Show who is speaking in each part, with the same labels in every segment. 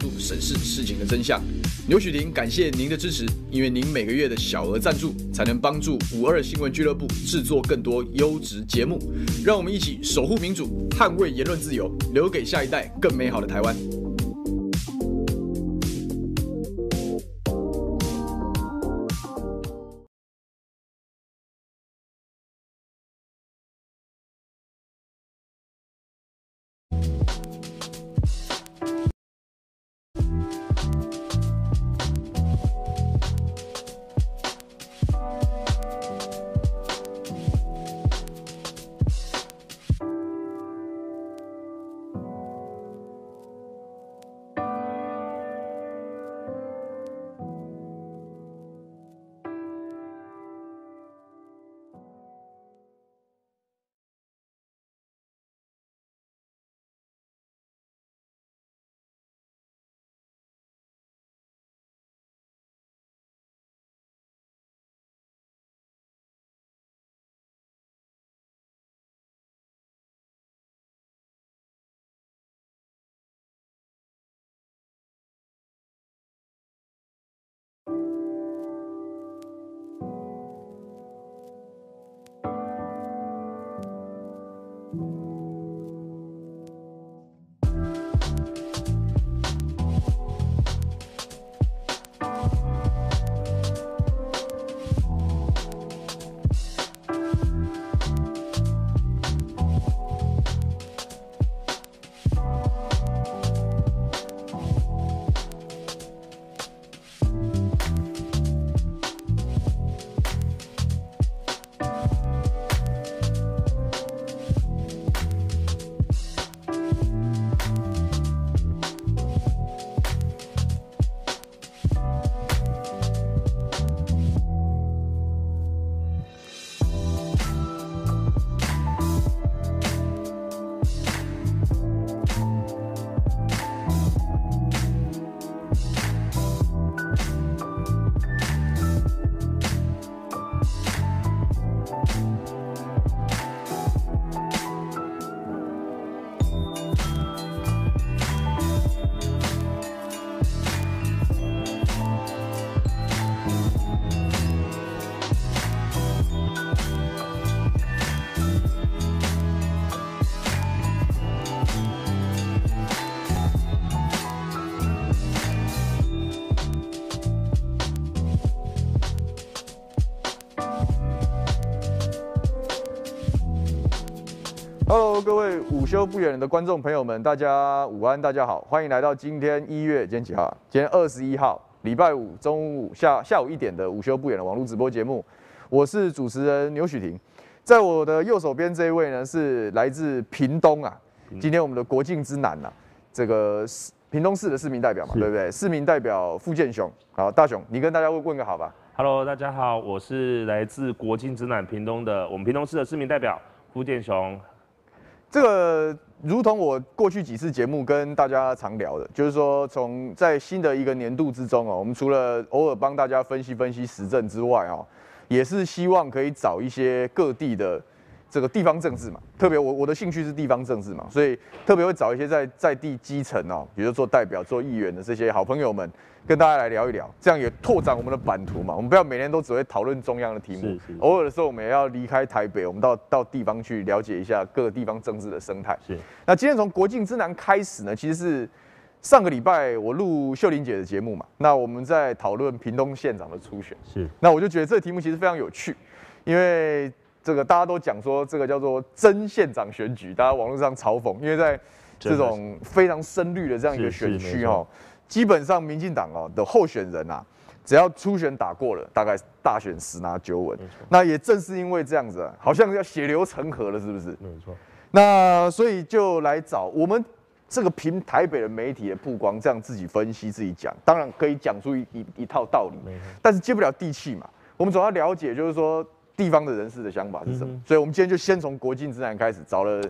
Speaker 1: 角度审视事情的真相。牛许婷感谢您的支持，因为您每个月的小额赞助，才能帮助五二新闻俱乐部制作更多优质节目。让我们一起守护民主，捍卫言论自由，留给下一代更美好的台湾。午休不远的观众朋友们，大家午安，大家好，欢迎来到今天一月今天几号啊？今天二十一号，礼拜五中午下下午一点的午休不远的网络直播节目，我是主持人牛许婷，在我的右手边这一位呢是来自屏东啊，今天我们的国境之南啊，这个屏东市的市民代表嘛，对不对？市民代表傅建雄，好，大雄，你跟大家问问个好吧
Speaker 2: ？Hello，大家好，我是来自国境之南屏东的我们屏东市的市民代表傅建雄。
Speaker 1: 这个如同我过去几次节目跟大家常聊的，就是说，从在新的一个年度之中哦，我们除了偶尔帮大家分析分析时政之外哦，也是希望可以找一些各地的这个地方政治嘛，特别我我的兴趣是地方政治嘛，所以特别会找一些在在地基层哦，比如说做代表、做议员的这些好朋友们。跟大家来聊一聊，这样也拓展我们的版图嘛。我们不要每天都只会讨论中央的题目，偶尔的时候我们也要离开台北，我们到到地方去了解一下各个地方政治的生态。是。那今天从国境之南开始呢，其实是上个礼拜我录秀玲姐的节目嘛。那我们在讨论屏东县长的初选。是。那我就觉得这个题目其实非常有趣，因为这个大家都讲说这个叫做真县长选举，大家网络上嘲讽，因为在这种非常深绿的这样一个选区哈。基本上，民进党哦的候选人啊，只要初选打过了，大概大选十拿九稳。那也正是因为这样子啊，好像要血流成河了，是不是？没错。那所以就来找我们这个凭台北的媒体的曝光，这样自己分析自己讲，当然可以讲出一一一套道理，但是接不了地气嘛。我们总要了解，就是说地方的人士的想法是什么。所以我们今天就先从国境之南开始找了。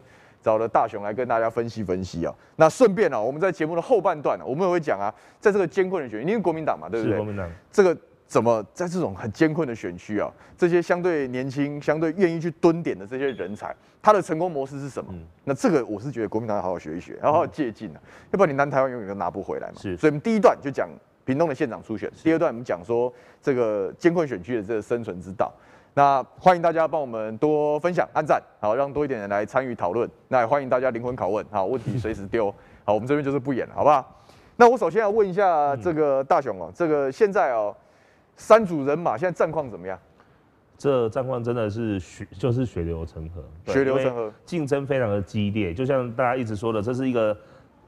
Speaker 1: 找了大雄来跟大家分析分析啊。那顺便啊，我们在节目的后半段，我们也会讲啊，在这个艰困的选举，因为国民党嘛，对不对？国民党。这个怎么在这种很艰困的选区啊，这些相对年轻、相对愿意去蹲点的这些人才，他的成功模式是什么？嗯、那这个我是觉得国民党要好好学一学，要好好借鉴啊，嗯、要不然你南台湾永远都拿不回来嘛。是，所以我们第一段就讲屏东的县长初选，第二段我们讲说这个艰困选区的这个生存之道。那欢迎大家帮我们多分享、按赞，好，让多一点人来参与讨论。那也欢迎大家灵魂拷问，好，问题随时丢。好，我们这边就是不演了，好不好？那我首先要问一下这个大雄哦，嗯、这个现在哦，三组人马现在战况怎么样？
Speaker 2: 这战况真的是血，就是血流成河，
Speaker 1: 血流成河，
Speaker 2: 竞争非常的激烈。就像大家一直说的，这是一个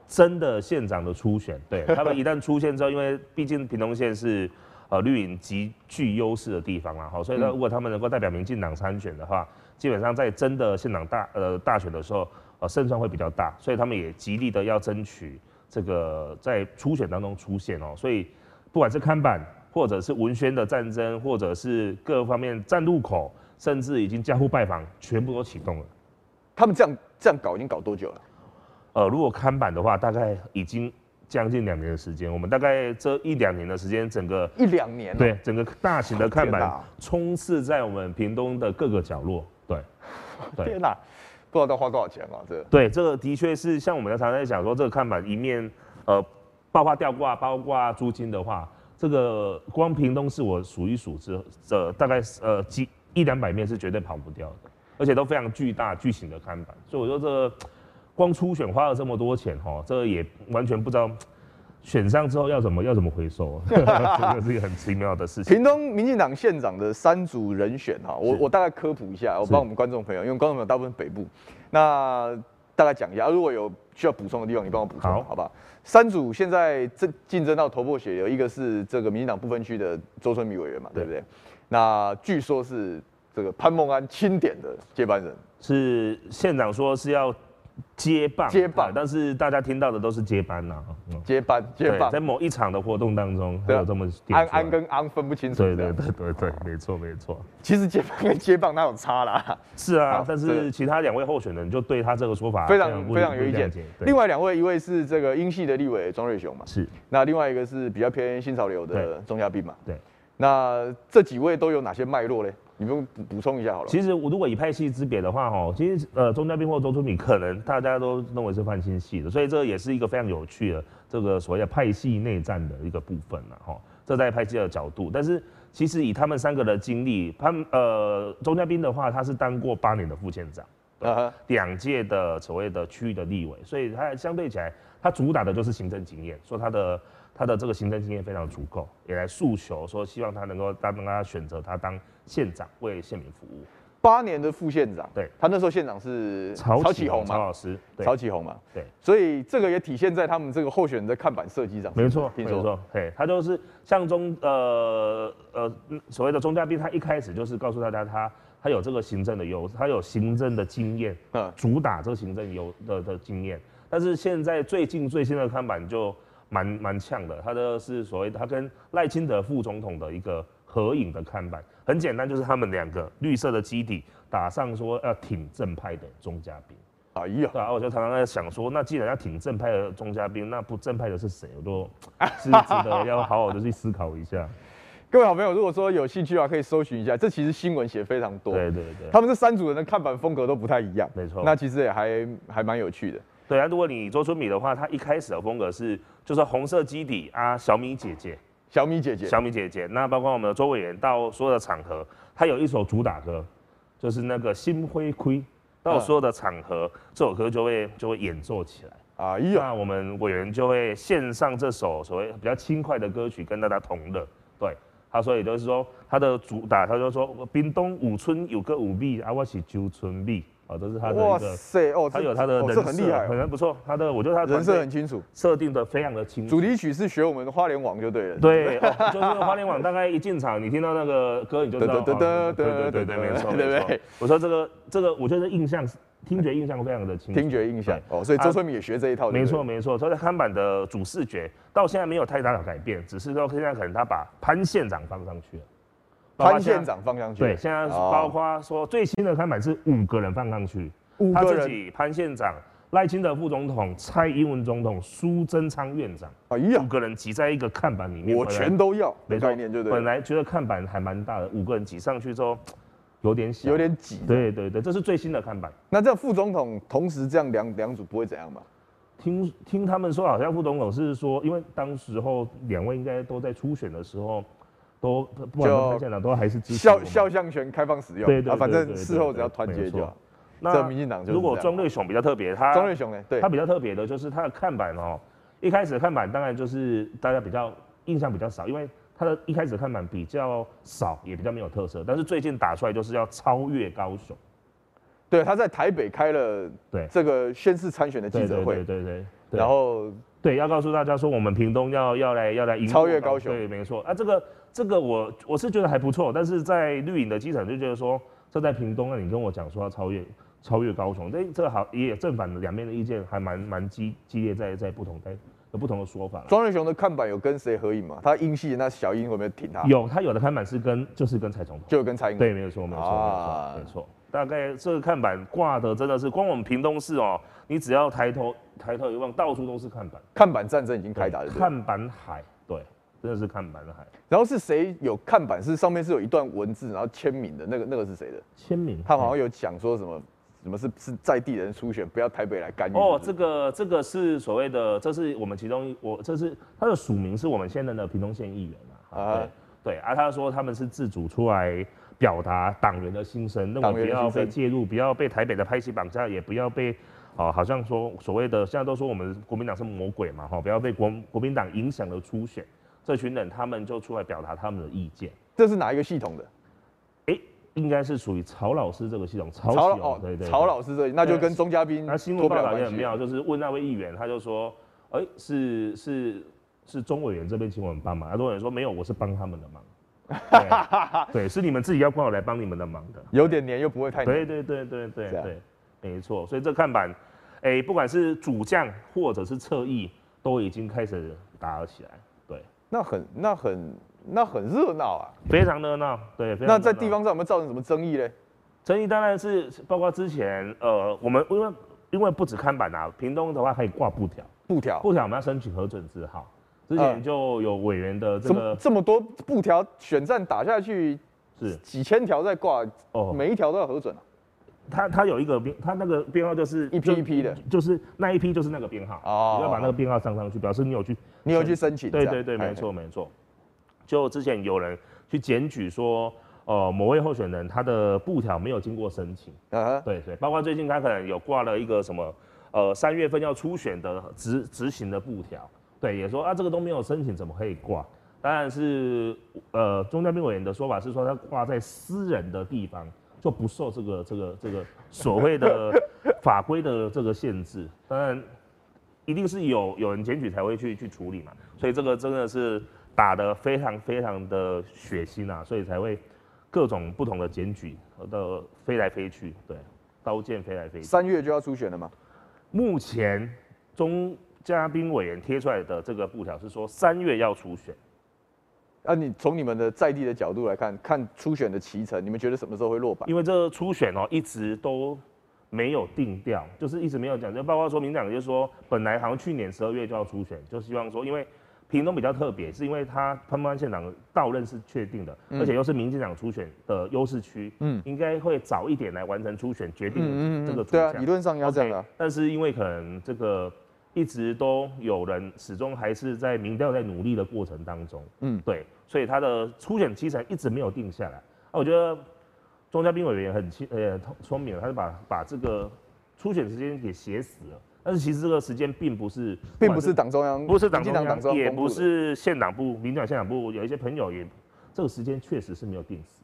Speaker 2: 真的县长的初选。对，他们一旦出现之后，因为毕竟屏东县是。呃，绿营极具优势的地方啊，好，所以呢，如果他们能够代表民进党参选的话，嗯、基本上在真的县长大呃大选的时候，呃胜算会比较大，所以他们也极力的要争取这个在初选当中出现哦，所以不管是看板，或者是文宣的战争，或者是各方面站路口，甚至已经家户拜访，全部都启动了。
Speaker 1: 他们这样这样搞已经搞多久了？
Speaker 2: 呃，如果看板的话，大概已经。将近两年的时间，我们大概这一两年的时间，整个
Speaker 1: 一两年，
Speaker 2: 对整个大型的看板充斥在我们屏东的各个角落。对，
Speaker 1: 天哪，不知道要花多少钱啊？这个
Speaker 2: 对，这个的确是像我们常常在讲说，这个看板一面呃，包括吊挂、包括租金的话，这个光屏东是我数一数之，这大概呃几一两百面是绝对跑不掉的，而且都非常巨大巨型的看板，所以我说这个。光初选花了这么多钱哈，这也完全不知道选上之后要怎么要怎么回收，这个是一个很奇妙的事情。
Speaker 1: 屏东民进党县长的三组人选哈，我我大概科普一下，我帮我们观众朋友，因为观众朋友大部分北部，那大概讲一下，如果有需要补充的地方，你帮我补充，好，好吧？三组现在这竞争到头破血流，一个是这个民进党不分区的周春米委员嘛，对不对？那据说是这个潘孟安钦点的接班人，
Speaker 2: 是县长说是要。接棒，
Speaker 1: 接棒，
Speaker 2: 但是大家听到的都是接班呐，
Speaker 1: 接班，接棒，
Speaker 2: 在某一场的活动当中，还有这么
Speaker 1: 安安跟安分不清楚，
Speaker 2: 对对对对对，没错没错。
Speaker 1: 其实接班跟接棒哪有差啦？
Speaker 2: 是啊，但是其他两位候选人就对他这个说法
Speaker 1: 非常非常有意见。另外两位，一位是这个英系的立委庄瑞雄嘛，
Speaker 2: 是。
Speaker 1: 那另外一个是比较偏新潮流的钟嘉宾嘛，对。那这几位都有哪些脉络嘞？你们补补充一下好了。
Speaker 2: 其实我如果以派系之别的话，哈，其实呃，钟嘉宾或周春敏可能大家都认为是泛青系的，所以这也是一个非常有趣的这个所谓的派系内战的一个部分了，哈。这在派系的角度，但是其实以他们三个的经历，他们呃，钟嘉宾的话，他是当过八年的副县长，两届的所谓的区域的立委，所以他相对起来，他主打的就是行政经验，说他的。他的这个行政经验非常足够，也来诉求说希望他能够当他选择他当县长为县民服务。
Speaker 1: 八年的副县长，
Speaker 2: 对，
Speaker 1: 他那时候县长是曹启宏嘛，
Speaker 2: 曹老师，
Speaker 1: 曹启宏嘛，
Speaker 2: 对，
Speaker 1: 所以这个也体现在他们这个候选人的看板设计上。
Speaker 2: 没错，没错，对，他就是像中呃呃所谓的中嘉宾，他一开始就是告诉大家他他有这个行政的优，他有行政的经验，嗯，主打这个行政优的的经验，但是现在最近最新的看板就。蛮蛮呛的，他的是所谓他跟赖清德副总统的一个合影的看板，很简单，就是他们两个绿色的基底打上说要挺正派的钟嘉宾。哎呀，对啊，我就常常在想说，那既然要挺正派的钟嘉宾，那不正派的是谁？我都 是值得要好好的去思考一下。
Speaker 1: 各位好朋友，如果说有兴趣的话，可以搜寻一下，这其实新闻写非常多。
Speaker 2: 对对对，
Speaker 1: 他们这三组人的看板风格都不太一样。
Speaker 2: 没错，
Speaker 1: 那其实也还还蛮有趣的。
Speaker 2: 对啊，如果你周春米的话，他一开始的风格是就是红色基底啊，小米姐姐，
Speaker 1: 小米姐姐，
Speaker 2: 小米姐姐。那包括我们的周委员到所有的场合，他有一首主打歌，就是那个心灰灰，到所有的场合，嗯、这首歌就会就会演奏起来啊。那我们委员就会献上这首所谓比较轻快的歌曲，跟大家同乐。对，他所以就是说他的主打，他就说冰东五村有个五米啊，我是九春米。哦，这是他的哇塞，哦，他有他的人设，
Speaker 1: 很厉害，
Speaker 2: 很不错。他的，我觉得他
Speaker 1: 人设很清楚，
Speaker 2: 设定的非常的清楚。
Speaker 1: 主题曲是学我们的花莲网就对了。
Speaker 2: 对，就是花莲网，大概一进场，你听到那个歌，你就知道。对对对对对，没错，对不对？我说这个这个，我觉得印象听觉印象非常的清楚。
Speaker 1: 听觉印象，哦，所以周春明也学这一套。
Speaker 2: 没错没错，所以看板的主视觉到现在没有太大的改变，只是说现在可能他把潘县长放上去了。
Speaker 1: 潘县长放上去。
Speaker 2: 对，现在包括说最新的看板是五个人放上去。他自己潘县长赖清德副总统、蔡英文总统、苏贞昌院长，哎呀，五个人挤在一个看板里面，
Speaker 1: 我全都要，没概念，对不对？
Speaker 2: 本来觉得看板还蛮大的，五个人挤上去之后，有点小，
Speaker 1: 有点挤。
Speaker 2: 对对对，这是最新的看板。
Speaker 1: 那这副总统同时这样两两组不会怎样吧？
Speaker 2: 听听他们说，好像副总统是说，因为当时候两位应该都在初选的时候。都不管现在都还是支持
Speaker 1: 肖肖像权开放使用，对对，反正事后只要团结就好。
Speaker 2: 那民进党如果庄瑞雄比较特别，他
Speaker 1: 庄瑞雄呢，对，
Speaker 2: 他比较特别的就是他的看板哦，一开始的看板当然就是大家比较印象比较少，因为他的一开始的看板比较少，也比较没有特色。但是最近打出来就是要超越高雄，
Speaker 1: 对，他在台北开了对这个宣誓参选的记者会，
Speaker 2: 对对对，
Speaker 1: 然后
Speaker 2: 对要告诉大家说我们屏东要要来要来赢
Speaker 1: 超越高雄，
Speaker 2: 对，没错啊这个。这个我我是觉得还不错，但是在绿营的基层就觉得说，这在屏东啊，你跟我讲说要超越超越高雄，这这好也有正反的两面的意见，还蛮蛮激激烈在，在在不同在有不同的说法。
Speaker 1: 庄瑞雄的看板有跟谁合影吗？他英系那小英有没有挺他？
Speaker 2: 有，他有的看板是跟就是跟蔡总统，
Speaker 1: 就跟蔡英文。
Speaker 2: 对，没有错，没有错，啊、没错，没错。大概这个看板挂的真的是，光我们屏东市哦，你只要抬头抬头一望，到处都是看板。
Speaker 1: 看板战争已经开打了。
Speaker 2: 看板海，对。真的是看板的海，
Speaker 1: 然后是谁有看板？是上面是有一段文字，然后签名的那个，那个是谁的？
Speaker 2: 签名？
Speaker 1: 他好像有讲说什么，什么是是在地人初选，不要台北来干预。
Speaker 2: 哦，这个这个是所谓的，这是我们其中我这是他的署名，是我们现任的屏东县议员啊。啊对对啊，他说他们是自主出来表达党员的心声，那我不要被介入，不要被台北的拍戏绑架，也不要被哦，好像说所谓的现在都说我们国民党是魔鬼嘛，哈，不要被国国民党影响了初选。这群人他们就出来表达他们的意见。
Speaker 1: 这是哪一个系统的？
Speaker 2: 哎，应该是属于曹老师这个系统。
Speaker 1: 曹老哦，对对，曹老师这，那就跟钟嘉宾。
Speaker 2: 那新闻报道也很妙，就是问那位议员，他就说，哎，是是是钟委员这边请我们帮忙。啊，钟委员说没有，我是帮他们的忙。对，对，是你们自己要过来帮你们的忙的。
Speaker 1: 有点黏又不会太黏。
Speaker 2: 对对对对对对，没错。所以这看板，哎，不管是主将或者是侧翼，都已经开始打了起来。
Speaker 1: 那很、那很、那很热闹啊，
Speaker 2: 非常热闹。对，
Speaker 1: 那在地方上有没有造成什么争议呢？
Speaker 2: 争议当然是包括之前，呃，我们因为因为不止看板啊，屏东的话可以挂布条，
Speaker 1: 布条，
Speaker 2: 布条我们要申请核准字号。之前就有委员的这个
Speaker 1: 这么多布条，选战打下去是。几千条在挂，哦，每一条都要核准啊。
Speaker 2: 他他有一个编，他那个编号就是
Speaker 1: 一批一批的，
Speaker 2: 就是那一批就是那个编号哦，你要把那个编号上上去，表示你有去，
Speaker 1: 你有去申请。
Speaker 2: 对对对，没错没错。就之前有人去检举说，呃，某位候选人他的布条没有经过申请，啊，对对，包括最近他可能有挂了一个什么，呃，三月份要初选的执执行的布条，对，也说啊，这个都没有申请，怎么可以挂？当然是，呃，钟嘉宾委员的说法是说他挂在私人的地方。就不受这个这个这个所谓的 法规的这个限制，当然一定是有有人检举才会去去处理嘛，所以这个真的是打得非常非常的血腥啊，所以才会各种不同的检举的飞来飞去，对，刀剑飞来飞去。
Speaker 1: 三月就要初选了吗？
Speaker 2: 目前钟嘉宾委员贴出来的这个布条是说三月要初选。
Speaker 1: 啊，你从你们的在地的角度来看，看初选的期程，你们觉得什么时候会落榜？
Speaker 2: 因为这个初选哦，一直都没有定调，就是一直没有讲。就包括说民进党，就是说本来好像去年十二月就要初选，就希望说，因为屏东比较特别，是因为他潘潘县长到任是确定的，而且又是民进党初选的优势区，嗯，应该会早一点来完成初选，决定这个主将。
Speaker 1: 对啊，理论上要这样、啊
Speaker 2: 但是因为可能这个。一直都有人始终还是在民调在努力的过程当中，嗯，对，所以他的初选期程一直没有定下来。啊，我觉得钟家斌委员很聪呃聪明，他就把把这个初选时间给写死了。但是其实这个时间并不是，
Speaker 1: 并不是党中央，
Speaker 2: 不是党中央，也不是县党部、民进党县党部，有一些朋友也这个时间确实是没有定死。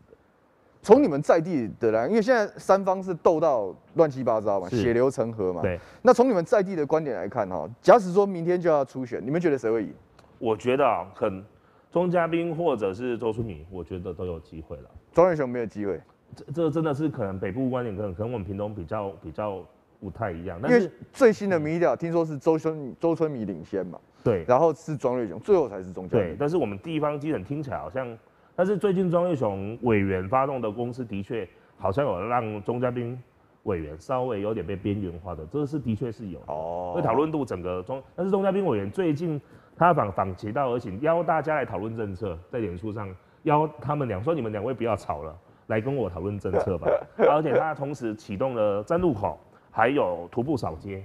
Speaker 1: 从你们在地的来，因为现在三方是斗到乱七八糟嘛，血流成河嘛。对。那从你们在地的观点来看哈，假使说明天就要初选，你们觉得谁会赢？
Speaker 2: 我觉得啊，很钟嘉宾或者是周淑敏，我觉得都有机会了。
Speaker 1: 庄瑞雄没有机会。
Speaker 2: 这这真的是可能北部观点可能可能我们屏东比较比较不太一样。但是因为
Speaker 1: 最新的民调听说是周春周春米领先嘛。对。然后是庄瑞雄，最后才是钟嘉宾。
Speaker 2: 对。但是我们地方基层听起来好像。但是最近庄月雄委员发动的公司的确好像有让钟嘉宾委员稍微有点被边缘化的，这是的确是有哦。会讨论度整个中，但是钟嘉宾委员最近他反反其道而行，邀大家来讨论政策，在脸书上邀他们俩说，你们两位不要吵了，来跟我讨论政策吧。而且他同时启动了站路口，还有徒步扫街，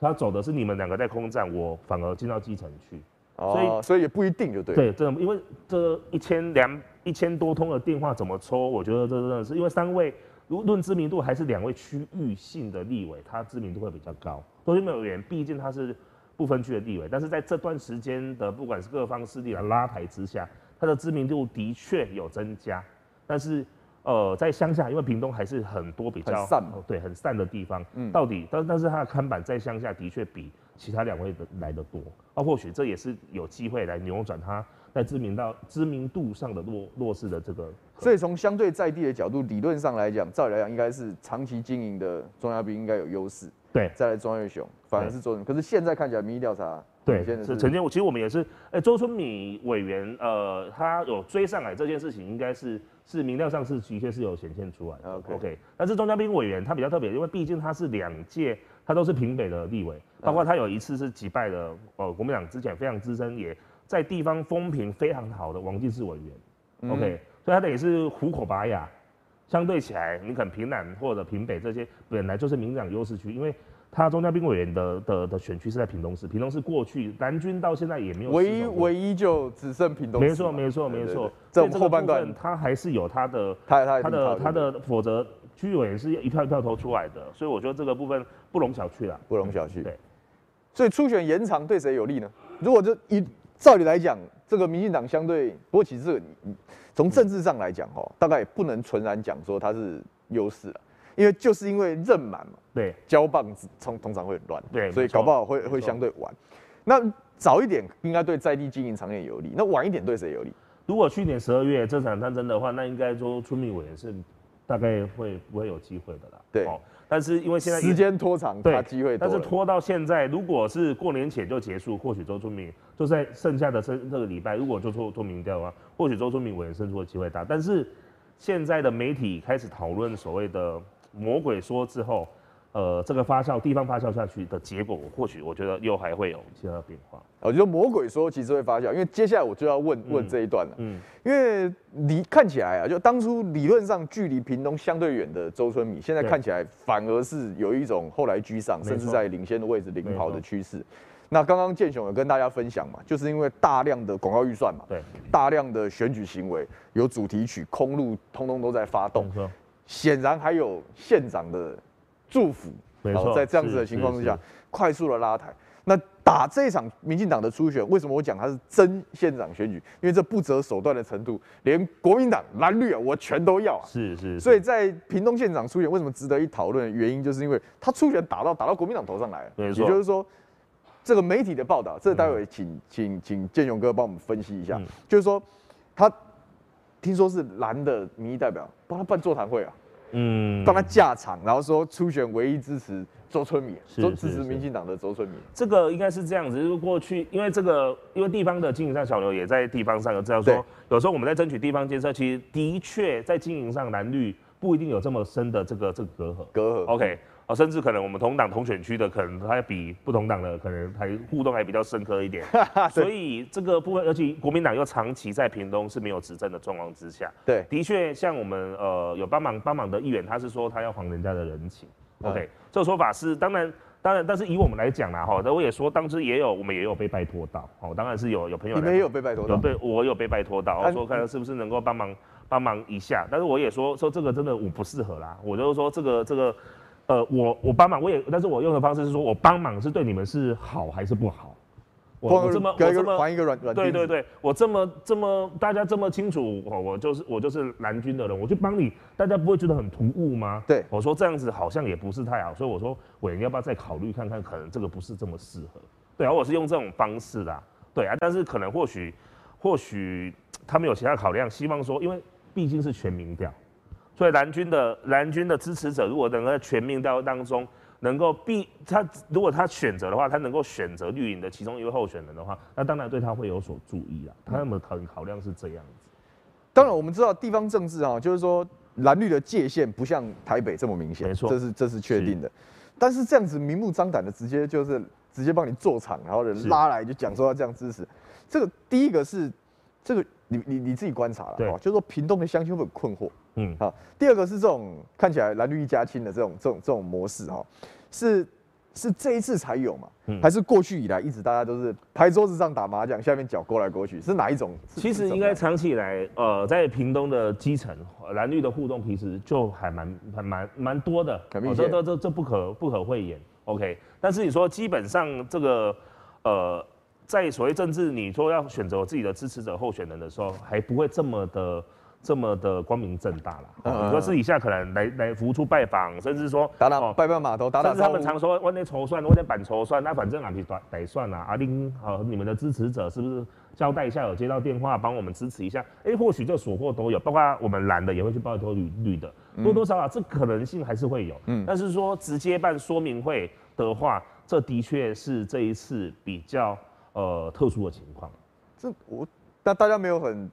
Speaker 2: 他走的是你们两个在空战，我反而进到基层去。
Speaker 1: 所以所以也不一定就对。
Speaker 2: 对，真的，因为这一千两一千多通的电话怎么抽？我觉得这真的是因为三位。如论知名度，还是两位区域性的立委，他知名度会比较高。周春米委员毕竟他是不分区的立委，但是在这段时间的不管是各方势力的拉抬之下，他的知名度的确有增加。但是呃，在乡下，因为屏东还是很多比较
Speaker 1: 散，
Speaker 2: 对，很散的地方。嗯，到底，但但是他的看板在乡下的确比其他两位的来的多。啊，或许这也是有机会来扭转他。在知名到知名度上的弱弱势的这个，
Speaker 1: 所以从相对在地的角度，理论上来讲，照理来讲，应该是长期经营的庄佳滨应该有优势。
Speaker 2: 对，
Speaker 1: 再来庄月雄，反而是周。可是现在看起来民意调查，
Speaker 2: 对，是曾经我其实我们也是，哎，周春米委员，呃，他有追上来这件事情，应该是是民调上是的确是有显现出来的。OK，, okay 但是钟佳滨委员他比较特别，因为毕竟他是两届，他都是平北的立委，包括他有一次是击败了呃国民党之前非常资深也。在地方风评非常好的王进士委员、嗯、，OK，所以他等于是虎口拔牙。相对起来，你可能平南或者平北这些本来就是民进党优势区，因为他钟佳滨委员的的的选区是在屏东市，屏东市过去南军到现在也没有
Speaker 1: 唯一唯一就只剩屏东
Speaker 2: 市。没错没错没错，这后半段他还是有他的他他他的他的否则区委员是一票一票投出来的，所以我觉得这个部分不容小觑啦，
Speaker 1: 不容小觑。
Speaker 2: 对，
Speaker 1: 所以初选延长对谁有利呢？如果就一照理来讲，这个民进党相对，不过其实这个从政治上来讲，哈，大概也不能纯然讲说它是优势了，因为就是因为任满嘛，
Speaker 2: 对，
Speaker 1: 交棒通通常会很乱，
Speaker 2: 对，
Speaker 1: 所以搞不好会会相对晚。那早一点应该对在地经营产业有利，那晚一点对谁有利？
Speaker 2: 如果去年十二月这场战争的话，那应该说村民委员是大概会不会有机会的啦？
Speaker 1: 对。
Speaker 2: 但是因为现在
Speaker 1: 时间拖长，对，机会，
Speaker 2: 但是拖到现在，如果是过年前就结束，或许周春明就在剩下的这这个礼拜，如果就做做民调的话，或许周春明委员胜出的机会大。但是现在的媒体开始讨论所谓的魔鬼说之后。呃，这个发酵地方发酵下去的结果，或许我觉得又还会有其他的变化。
Speaker 1: 我觉得魔鬼说其实会发酵，因为接下来我就要问问这一段了。嗯，因为你看起来啊，就当初理论上距离屏东相对远的周春米，现在看起来反而是有一种后来居上，甚至在领先的位置领跑的趋势。那刚刚建雄有跟大家分享嘛，就是因为大量的广告预算嘛，
Speaker 2: 对，
Speaker 1: 大量的选举行为，有主题曲，空路通通都在发动，显然还有县长的。祝福，
Speaker 2: 没错，
Speaker 1: 在这样子的情况之下，快速的拉抬。那打这一场民进党的初选，为什么我讲它是真县长选举？因为这不择手段的程度，连国民党蓝绿啊，我全都要啊。
Speaker 2: 是是。
Speaker 1: 所以在屏东县长初选为什么值得一讨论的原因，就是因为他初选打到打到国民党头上来了。也就是说，这个媒体的报道，这个待会请请请建雄哥帮我们分析一下。就是说，他听说是蓝的民意代表帮他办座谈会啊。嗯，帮他架场，然后说初选唯一支持周春米，周支持民进党的周春米。
Speaker 2: 这个应该是这样子，就是过去因为这个，因为地方的经营上，小刘也在地方上有知道说，有时候我们在争取地方建设，其实的确在经营上蓝绿不一定有这么深的这个这个隔阂。
Speaker 1: 隔阂
Speaker 2: ，OK。哦，甚至可能我们同党同选区的，可能他比不同党的可能还互动还比较深刻一点。所以这个部分，而且国民党又长期在屏东是没有执政的状况之下，
Speaker 1: 对，
Speaker 2: 的确像我们呃有帮忙帮忙的议员，他是说他要还人家的人情。OK，嗯，这个说法是当然当然，但是以我们来讲啦哈，那我也说当时也有我们也有被拜托到，哦，当然是有有朋友，
Speaker 1: 你们也有被拜托到，
Speaker 2: 有被我有被拜托到，我说看看是不是能够帮忙帮忙一下，但是我也说说这个真的我不适合啦，我就是说这个这个。呃，我我帮忙，我也，但是我用的方式是说，我帮忙是对你们是好还是不好？我我这么我这么
Speaker 1: 还一个软软
Speaker 2: 对对对，我这么这么大家这么清楚，我我就是我就是蓝军的人，我去帮你，大家不会觉得很突兀吗？
Speaker 1: 对，
Speaker 2: 我说这样子好像也不是太好，所以我说委员要不要再考虑看看，可能这个不是这么适合。对啊，我是用这种方式的，对啊，但是可能或许或许他们有其他考量，希望说，因为毕竟是全民调。所以蓝军的蓝军的支持者，如果能够在全民调当中能够必他，如果他选择的话，他能够选择绿营的其中一位候选人的话，那当然对他会有所注意啊。他们考考量是这样子。
Speaker 1: 当然我们知道地方政治啊，就是说蓝绿的界限不像台北这么明显，
Speaker 2: 没错，
Speaker 1: 这是这是确定的。但是这样子明目张胆的直接就是直接帮你做场，然后人拉来就讲说要这样支持，这个第一个是这个你你你自己观察了，对，就是说屏东的乡亲会很困惑，嗯，好。第二个是这种看起来蓝绿一家亲的这种这种这种模式哈，是。是这一次才有嘛？嗯，还是过去以来一直大家都是拍桌子上打麻将，下面脚勾来勾去，是哪一种？
Speaker 2: 其实应该长期以来，呃，在屏东的基层蓝绿的互动，其实就还蛮还蛮蛮多的，这这这这不可不可讳言。OK，但是你说基本上这个呃，在所谓政治，你说要选择自己的支持者候选人的时候，还不会这么的。这么的光明正大了，你、嗯、说私底下可能来来服务处拜访，甚至说
Speaker 1: 打打拜拜码头，打打
Speaker 2: 甚至他们常说，我那筹算，我那板筹算，那反正啊，你打打算啊。阿丁和你们的支持者是不是交代一下，有接到电话帮我们支持一下？哎、欸，或许这所获都有，包括我们蓝的也会去报头绿绿的，多多少少这可能性还是会有。嗯，但是说直接办说明会的话，这的确是这一次比较呃特殊的情况。
Speaker 1: 这我但大家没有很。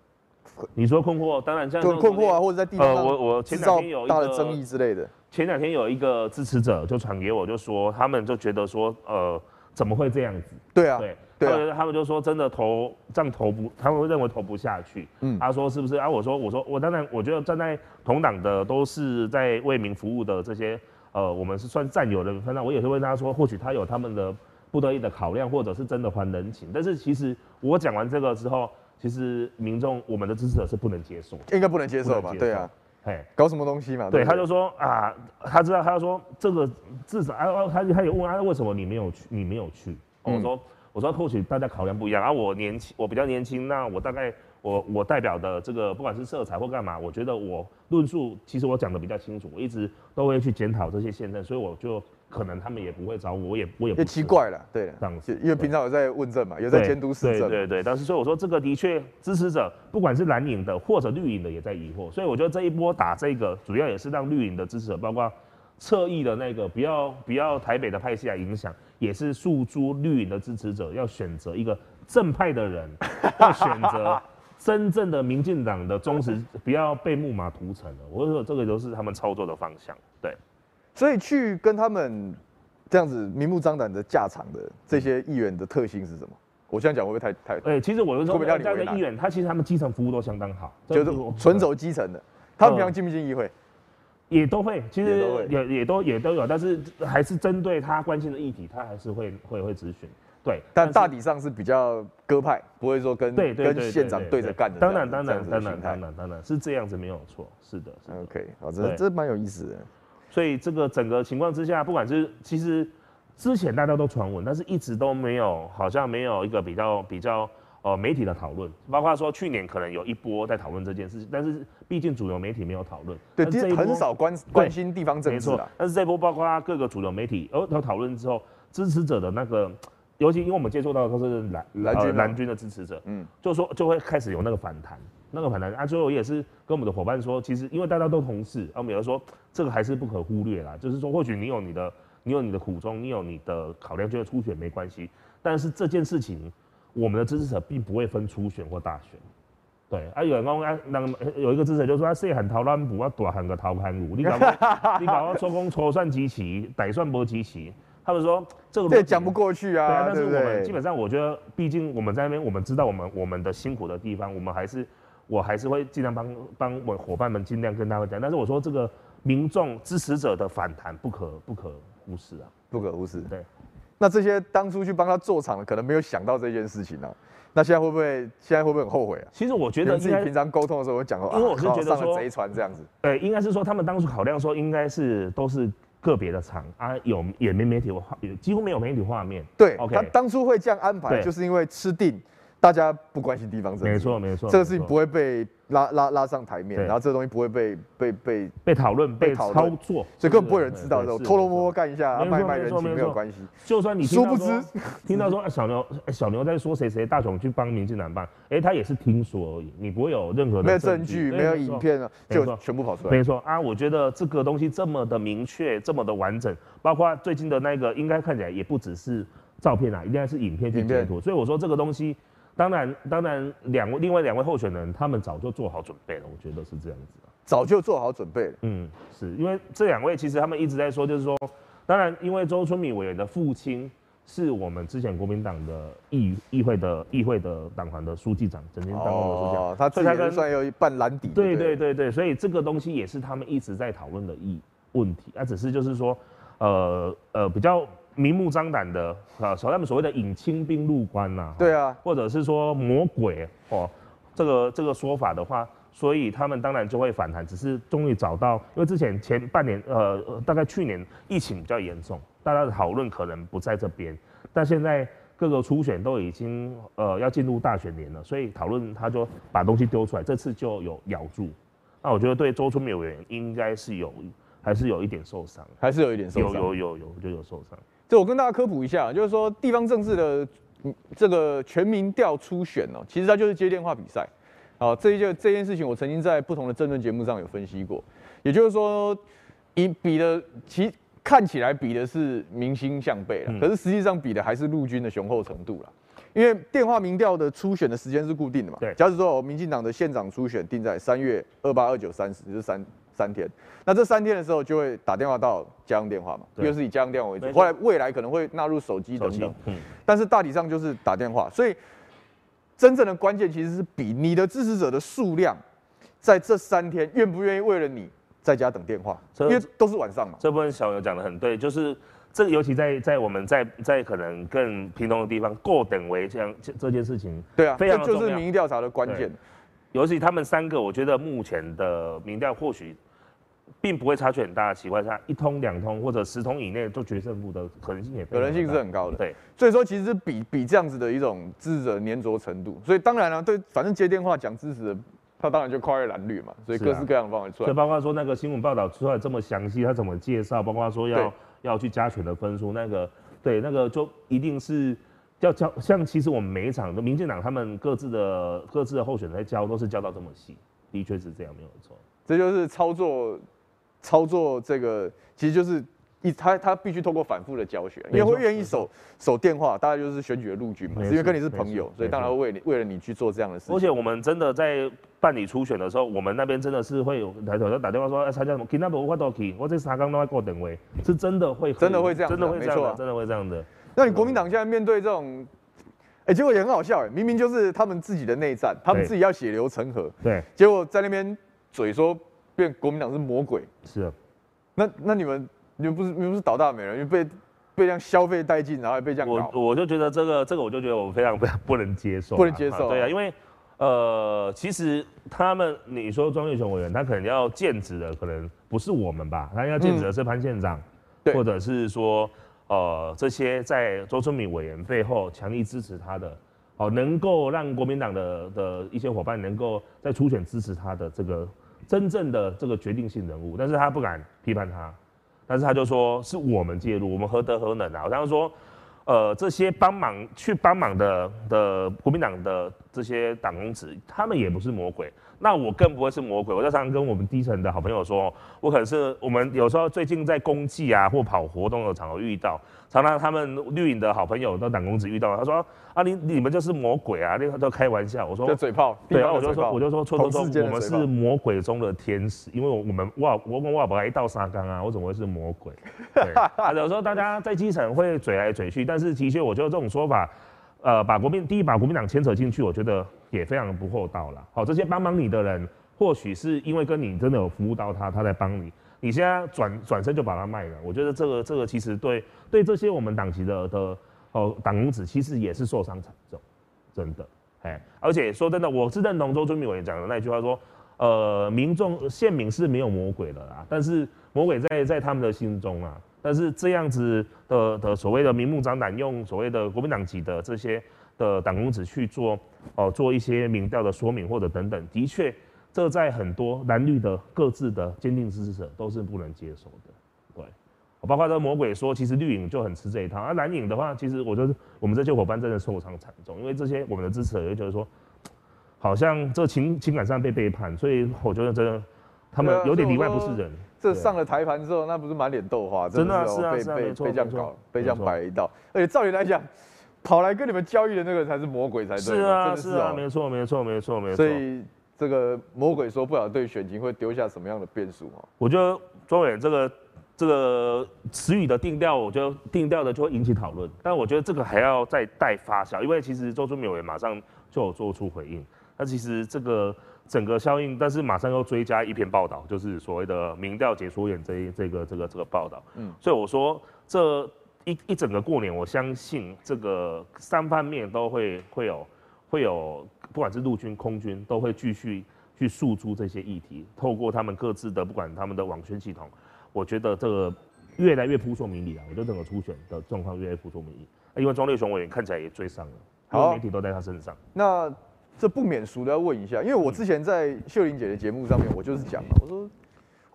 Speaker 2: 你说困惑，当然这样
Speaker 1: 对困惑啊，或者在地方，
Speaker 2: 呃，我我前两天有一个
Speaker 1: 大的争议之类的。
Speaker 2: 前两天有一个支持者就传给我，就说他们就觉得说，呃，怎么会这样子？
Speaker 1: 对啊，
Speaker 2: 对，对啊，他们他们就说真的投这样投不，他们会认为投不下去。嗯，他说是不是啊？我说我说我当然，我觉得站在同党的都是在为民服务的这些，呃，我们是算战友的，那我也是问他说，或许他有他们的不得已的考量，或者是真的还人情。但是其实我讲完这个之后。其实民众，我们的支持者是不能接受，
Speaker 1: 应该不能接受吧？对啊，哎，搞什么东西嘛？
Speaker 2: 对，他就说啊，他知道，他就说这个至少啊，他他也问啊，为什么你没有去？你没有去？我说我说或许大家考量不一样啊，我年轻，我比较年轻，那我大概我我代表的这个不管是色彩或干嘛，我觉得我论述其实我讲的比较清楚，我一直都会去检讨这些现任，所以我就。可能他们也不会找我，我也我也不。
Speaker 1: 奇怪了，对，这样子，因为平常有在问政嘛，有在监督市政。
Speaker 2: 对对对，但是所以我说这个的确支持者，不管是蓝营的或者绿营的，也在疑惑。所以我觉得这一波打这个，主要也是让绿营的支持者，包括侧翼的那个，不要不要台北的派系来影响，也是诉诸绿营的支持者要选择一个正派的人，要选择真正的民进党的忠实，不要被木马屠城了。我说这个都是他们操作的方向，对。
Speaker 1: 所以去跟他们这样子明目张胆的架场的这些议员的特性是什么？我这样讲会不会太太？
Speaker 2: 哎，其实我是说，这样的议员他其实他们基层服务都相当好，
Speaker 1: 就是纯走基层的。他们平常进不进议会？
Speaker 2: 也都会，其实也也都也都有，但是还是针对他关心的议题，他还是会会会咨询。对，
Speaker 1: 但大体上是比较鸽派，不会说跟跟县长对着干的。
Speaker 2: 当然当然当然当然当然是这样子没有错，是的。
Speaker 1: OK，好，这这蛮有意思的。
Speaker 2: 所以这个整个情况之下，不管是其实之前大家都传闻，但是一直都没有，好像没有一个比较比较呃媒体的讨论，包括说去年可能有一波在讨论这件事情，但是毕竟主流媒体没有讨论，
Speaker 1: 对，其实很少关关心地方政治，没错。
Speaker 2: 但是这波包括各个主流媒体哦都讨论之后，支持者的那个，尤其因为我们接触到的都是蓝蓝军蓝军的支持者，嗯，就说就会开始有那个反弹。那个反弹啊，最后我也是跟我们的伙伴说，其实因为大家都同事，啊，我们有说这个还是不可忽略啦。就是说，或许你有你的，你有你的苦衷，你有你的考量，觉得初选没关系。但是这件事情，我们的支持者并不会分初选或大选。对啊，有人讲啊，那个有一个支持者就说啊，谁喊掏烂布，啊，大喊个掏盘路，你搞 你搞我抽工抽算机器，歹算不机器。他们说这个
Speaker 1: 这讲不过去啊。
Speaker 2: 对啊，但是我们基本上，我觉得，毕竟我们在那边，我们知道我们我们的辛苦的地方，我们还是。我还是会尽量帮帮我伙伴们尽量跟他们讲，但是我说这个民众支持者的反弹不可不可忽视啊，
Speaker 1: 不可忽视。
Speaker 2: 对，
Speaker 1: 那这些当初去帮他做场的，可能没有想到这件事情啊。那现在会不会现在会不会很后悔啊？
Speaker 2: 其实我觉得
Speaker 1: 自己平常沟通的时候会讲过，
Speaker 2: 因为我是觉得说
Speaker 1: 贼船这样子。
Speaker 2: 对，应该是说他们当初考量说应该是都是个别的场啊，有也没媒体画，几乎没有媒体画面。
Speaker 1: 对，OK，他当初会这样安排，就是因为吃定。大家不关心地方政治，
Speaker 2: 没错没错，
Speaker 1: 这个事情不会被拉拉拉上台面，然后这个东西不会被被被
Speaker 2: 被讨论、被操作，
Speaker 1: 所以根本不会有人知道，偷偷摸摸干一下，卖卖人情没有关系。
Speaker 2: 就算你殊不知听到说小牛小牛在说谁谁大雄去帮民进党办，哎，他也是听说而已，你不会有任何
Speaker 1: 没有证据、没有影片啊，就全部跑出来。
Speaker 2: 没错。啊，我觉得这个东西这么的明确、这么的完整，包括最近的那个，应该看起来也不只是照片啊，一定还是影片去截图，所以我说这个东西。当然，当然，两位另外两位候选人，他们早就做好准备了，我觉得是这样子。
Speaker 1: 早就做好准备了。
Speaker 2: 嗯，是因为这两位其实他们一直在说，就是说，当然因为周春米委员的父亲是我们之前国民党的议议会的议会的党团的书记长，曾经当过的书记长，
Speaker 1: 哦，他自己算有一半蓝底。
Speaker 2: 对对对对，所以这个东西也是他们一直在讨论的议问题，啊，只是就是说，呃呃比较。明目张胆的啊，所他们所谓的引清兵入关呐、啊，
Speaker 1: 对啊，
Speaker 2: 或者是说魔鬼哦，这个这个说法的话，所以他们当然就会反弹。只是终于找到，因为之前前半年呃，大概去年疫情比较严重，大家的讨论可能不在这边，但现在各个初选都已经呃要进入大选年了，所以讨论他就把东西丢出来，这次就有咬住。那我觉得对周春美委员应该是有，还是有一点受伤，
Speaker 1: 还是有一点受伤，
Speaker 2: 有有有有就有受伤。
Speaker 1: 就我跟大家科普一下，就是说地方政治的这个全民调初选哦，其实它就是接电话比赛。好，这一件这件事情，我曾经在不同的政论节目上有分析过。也就是说，以比的其看起来比的是民心向背了，可是实际上比的还是陆军的雄厚程度了。因为电话民调的初选的时间是固定的嘛。对。假如说民进党的县长初选定在三月二八、二九、三十，就是三。三天，那这三天的时候就会打电话到家用电话嘛，又是以家用电话为主。后来未来可能会纳入手机等等，嗯，但是大体上就是打电话。所以真正的关键其实是比你的支持者的数量，在这三天愿不愿意为了你在家等电话，因为都是晚上嘛。
Speaker 2: 这部分小友讲的很对，就是这个尤其在在我们在在可能更平庸的地方，过等为这样这件事情，
Speaker 1: 对啊，这就是民意调查的关键。
Speaker 2: 尤其他们三个，我觉得目前的民调或许并不会差距很大的情况下，一通两通或者十通以内做决胜负的可能性也
Speaker 1: 可能性是很高的。
Speaker 2: 对，
Speaker 1: 所以说其实是比比这样子的一种支持者粘着程度。所以当然了，对，反正接电话讲支持的，他当然就跨越蓝绿嘛。所以各式各样的方法出来。
Speaker 2: 所以包括说那个新闻报道出来这么详细，他怎么介绍，包括说要要去加权的分数，那个对那个就一定是。要交像其实我们每一场的民进党他们各自的各自的候选人在交都是交到这么细，的确是这样没有错。
Speaker 1: 这就是操作操作这个，其实就是一他他必须透过反复的教学，因为会愿意守守电话，大概就是选举的陆军嘛，是因为跟你是朋友，所以当然会为你为了你去做这样的事情。
Speaker 2: 而且我们真的在办理初选的时候，我们那边真的是会有抬头要打电话说，哎，参加什么？今天不发到去，我这三刚都在过等位，是真的会
Speaker 1: 真的会这样，
Speaker 2: 真的会这样，真的会这样的。
Speaker 1: 那你国民党现在面对这种，哎、欸，结果也很好笑哎，明明就是他们自己的内战，他们自己要血流成河，
Speaker 2: 对，
Speaker 1: 结果在那边嘴说变国民党是魔鬼，
Speaker 2: 是啊，
Speaker 1: 那那你们你们不是你们不是倒大霉了，因为被被这样消费殆尽，然后还被这样，
Speaker 2: 我我就觉得这个这个我就觉得我非常非常不能接受，
Speaker 1: 不能接受，
Speaker 2: 对啊，因为呃，其实他们你说庄月雄委员，他可能要剑指的可能不是我们吧，他要剑指的是潘县长，
Speaker 1: 对，
Speaker 2: 或者是说。呃，这些在周春米委员背后强力支持他的，哦，能够让国民党的的一些伙伴能够在初选支持他的这个真正的这个决定性人物，但是他不敢批判他，但是他就说是我们介入，我们何德何能啊？我刚刚说，呃，这些帮忙去帮忙的的国民党的这些党公子，他们也不是魔鬼。那我更不会是魔鬼，我在常常跟我们低层的好朋友说，我可能是我们有时候最近在公祭啊或跑活动的场合遇到，常常他们绿营的好朋友到党公子遇到，他说啊你你们就是魔鬼啊，那个都开玩笑，我说就
Speaker 1: 嘴炮，
Speaker 2: 对啊，我就说我就说错错错，我们是魔鬼中的天使，因为我们哇我跟哇宝一道沙缸啊，我怎么会是魔鬼？对，有时候大家在基层会嘴来嘴去，但是的确我觉得这种说法。呃，把国民第一把国民党牵扯进去，我觉得也非常不厚道了。好，这些帮帮你的人，或许是因为跟你真的有服务到他，他在帮你，你现在转转身就把他卖了。我觉得这个这个其实对对这些我们党籍的的哦党公子，其实也是受伤惨重，真的。哎，而且说真的，我是认同周春明委员讲的那句话说，呃，民众县民是没有魔鬼的啦，但是魔鬼在在他们的心中啊。但是这样子的的所谓的明目张胆用所谓的国民党籍的这些的党公子去做哦、呃、做一些民调的说明或者等等，的确这在很多蓝绿的各自的坚定支持者都是不能接受的。对，包括这个魔鬼说，其实绿营就很吃这一套，而蓝营的话，其实我觉得我们这些伙伴真的受伤惨重，因为这些我们的支持者就觉得说，好像这情情感上被背叛，所以我觉得真的他们有点里外不是人。
Speaker 1: 这上了台盘之后，那不是满脸豆花，真的是被被被这样搞，被这样摆一道。而且照理来讲，跑来跟你们交易的那个才是魔鬼才对。
Speaker 2: 是啊，是啊，没错，没错，没错，没错。
Speaker 1: 所以这个魔鬼说不了对选情会丢下什么样的变数哦？
Speaker 2: 我觉得庄远这个这个词语的定调，我觉得定调的就会引起讨论，但我觉得这个还要再待发酵，因为其实周春米委员马上就有做出回应，那其实这个整个效应，但是马上又追加一篇报道，就是所谓的民调解说员这一这个这个这个报道，嗯，所以我说这一一整个过年，我相信这个三方面都会会有会有。不管是陆军、空军，都会继续去诉诸这些议题，透过他们各自的不管他们的网宣系统，我觉得这个越来越扑朔迷离了。我觉得整个初选的状况越来越扑朔迷离，因为庄烈雄委员看起来也追上了，好，媒体都在他身上。
Speaker 1: 那这不免俗的要问一下，因为我之前在秀玲姐的节目上面，我就是讲嘛，我说。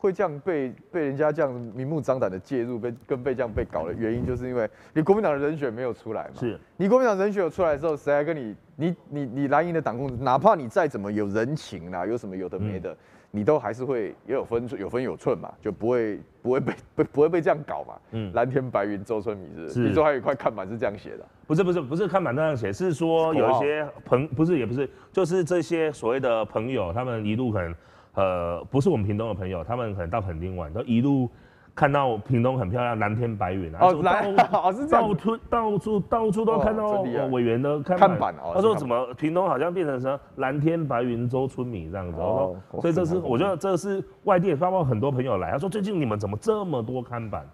Speaker 1: 会这样被被人家这样明目张胆的介入，被跟被这样被搞的原因，就是因为你国民党的人选没有出来嘛。
Speaker 2: 是。
Speaker 1: 你国民党人选有出来的时候，谁还跟你？你你你蓝营的党工，哪怕你再怎么有人情啦，有什么有的没的，嗯、你都还是会也有分有分有寸嘛，就不会不会被 不不会被这样搞嘛。嗯。蓝天白云周春米是，是。你说还有一块看板是这样写的？
Speaker 2: 不是不是不是看板那样写，是说有一些朋不是也不是，就是这些所谓的朋友，他们一路可能。呃，不是我们屏东的朋友，他们可能到垦丁玩，都一路看到屏东很漂亮，蓝天白云啊。
Speaker 1: 哦，来，哦是这样。
Speaker 2: 到处到处到处都看到委员的看板。看板哦。他说怎么屏东好像变成什么蓝天白云州村民这样子。哦。所以这是我觉得这是外地发报很多朋友来，他说最近你们怎么这么多看板？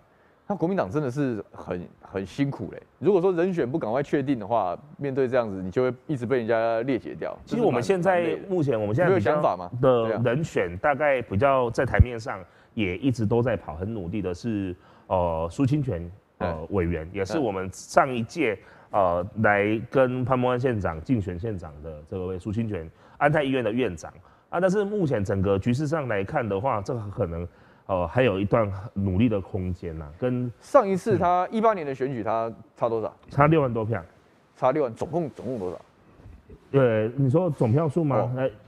Speaker 1: 那国民党真的是很很辛苦嘞。如果说人选不赶快确定的话，面对这样子，你就会一直被人家列解掉。
Speaker 2: 其实我们现在目前我们现在
Speaker 1: 没有想法吗？
Speaker 2: 的人选大概比较在台面上也一直都在跑，很努力的是呃苏清泉呃委员，也是我们上一届呃来跟潘博安县长竞选县长的这位苏清泉安泰医院的院长啊。但是目前整个局势上来看的话，这个可能。呃，还有一段努力的空间呐、啊，跟
Speaker 1: 上一次他一八年的选举，他差多少？
Speaker 2: 差六万多票，
Speaker 1: 差六万，总共总共多少？
Speaker 2: 对，你说总票数吗？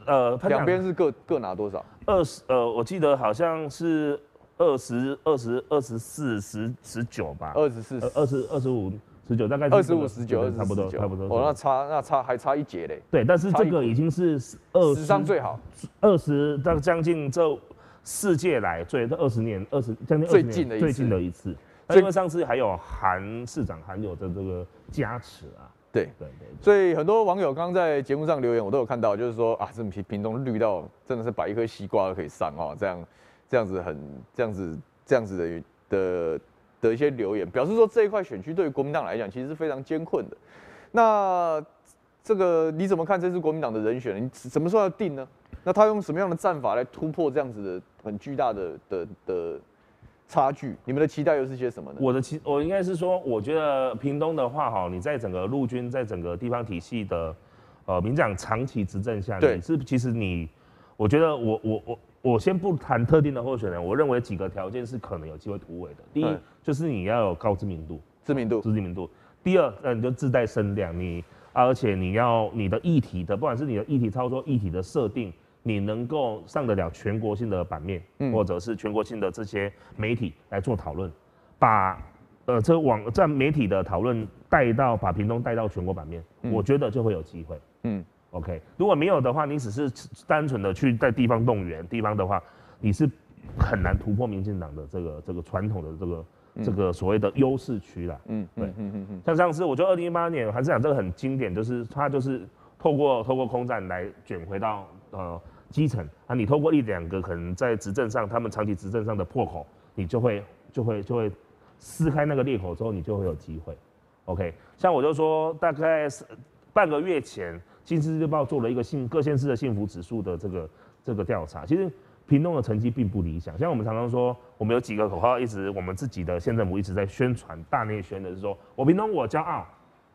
Speaker 2: 哦、
Speaker 1: 呃，两边是各各拿多少？
Speaker 2: 二十，呃，我记得好像是二十二十二十四十十九吧，
Speaker 1: 二十四
Speaker 2: 二十二十五十九，大概
Speaker 1: 二十五十九，差不多
Speaker 2: 差不多。
Speaker 1: 哦，那差那差还差一截嘞。
Speaker 2: 对，但是这个已经是二十，史
Speaker 1: 上最好，
Speaker 2: 二十到将近这。世界来最这二十年二十将近最近的最近的一次，因为上次还有韩市长韩有的这个加持啊，
Speaker 1: 对对对，所以很多网友刚刚在节目上留言，我都有看到，就是说啊，这屏屏东绿到真的是把一颗西瓜都可以上哦，这样这样子很这样子这样子的的的一些留言，表示说这一块选区对于国民党来讲其实是非常艰困的。那这个你怎么看这次国民党的人选？你什么时候要定呢？那他用什么样的战法来突破这样子的很巨大的的的差距？你们的期待又是些什么呢？
Speaker 2: 我的期，我应该是说，我觉得屏东的话，哈，你在整个陆军，在整个地方体系的，呃，民长长期执政下，对，是其实你，我觉得我我我我先不谈特定的候选人，我认为几个条件是可能有机会突围的。第一，就是你要有高知名度，
Speaker 1: 知名度，
Speaker 2: 知名度。第二，那你就自带声量，你，而且你要你的议题的，不管是你的议题操作、议题的设定。你能够上得了全国性的版面，嗯、或者是全国性的这些媒体来做讨论，把呃这个网站媒体的讨论带到把屏东带到全国版面，嗯、我觉得就会有机会。嗯，OK，如果没有的话，你只是单纯的去在地方动员地方的话，你是很难突破民进党的这个这个传统的这个、嗯、这个所谓的优势区啦。嗯，对，嗯嗯嗯嗯，像上次我觉得二零一八年还是讲这个很经典，就是他就是透过透过空战来卷回到呃。基层啊，你透过一两个可能在执政上，他们长期执政上的破口，你就会就会就会撕开那个裂口之后，你就会有机会。OK，像我就说，大概是半个月前，《金丝日报》做了一个幸各县市的幸福指数的这个这个调查，其实屏东的成绩并不理想。像我们常常说，我们有几个口号，一直我们自己的县政府一直在宣传，大内宣的是说，我屏东我骄傲。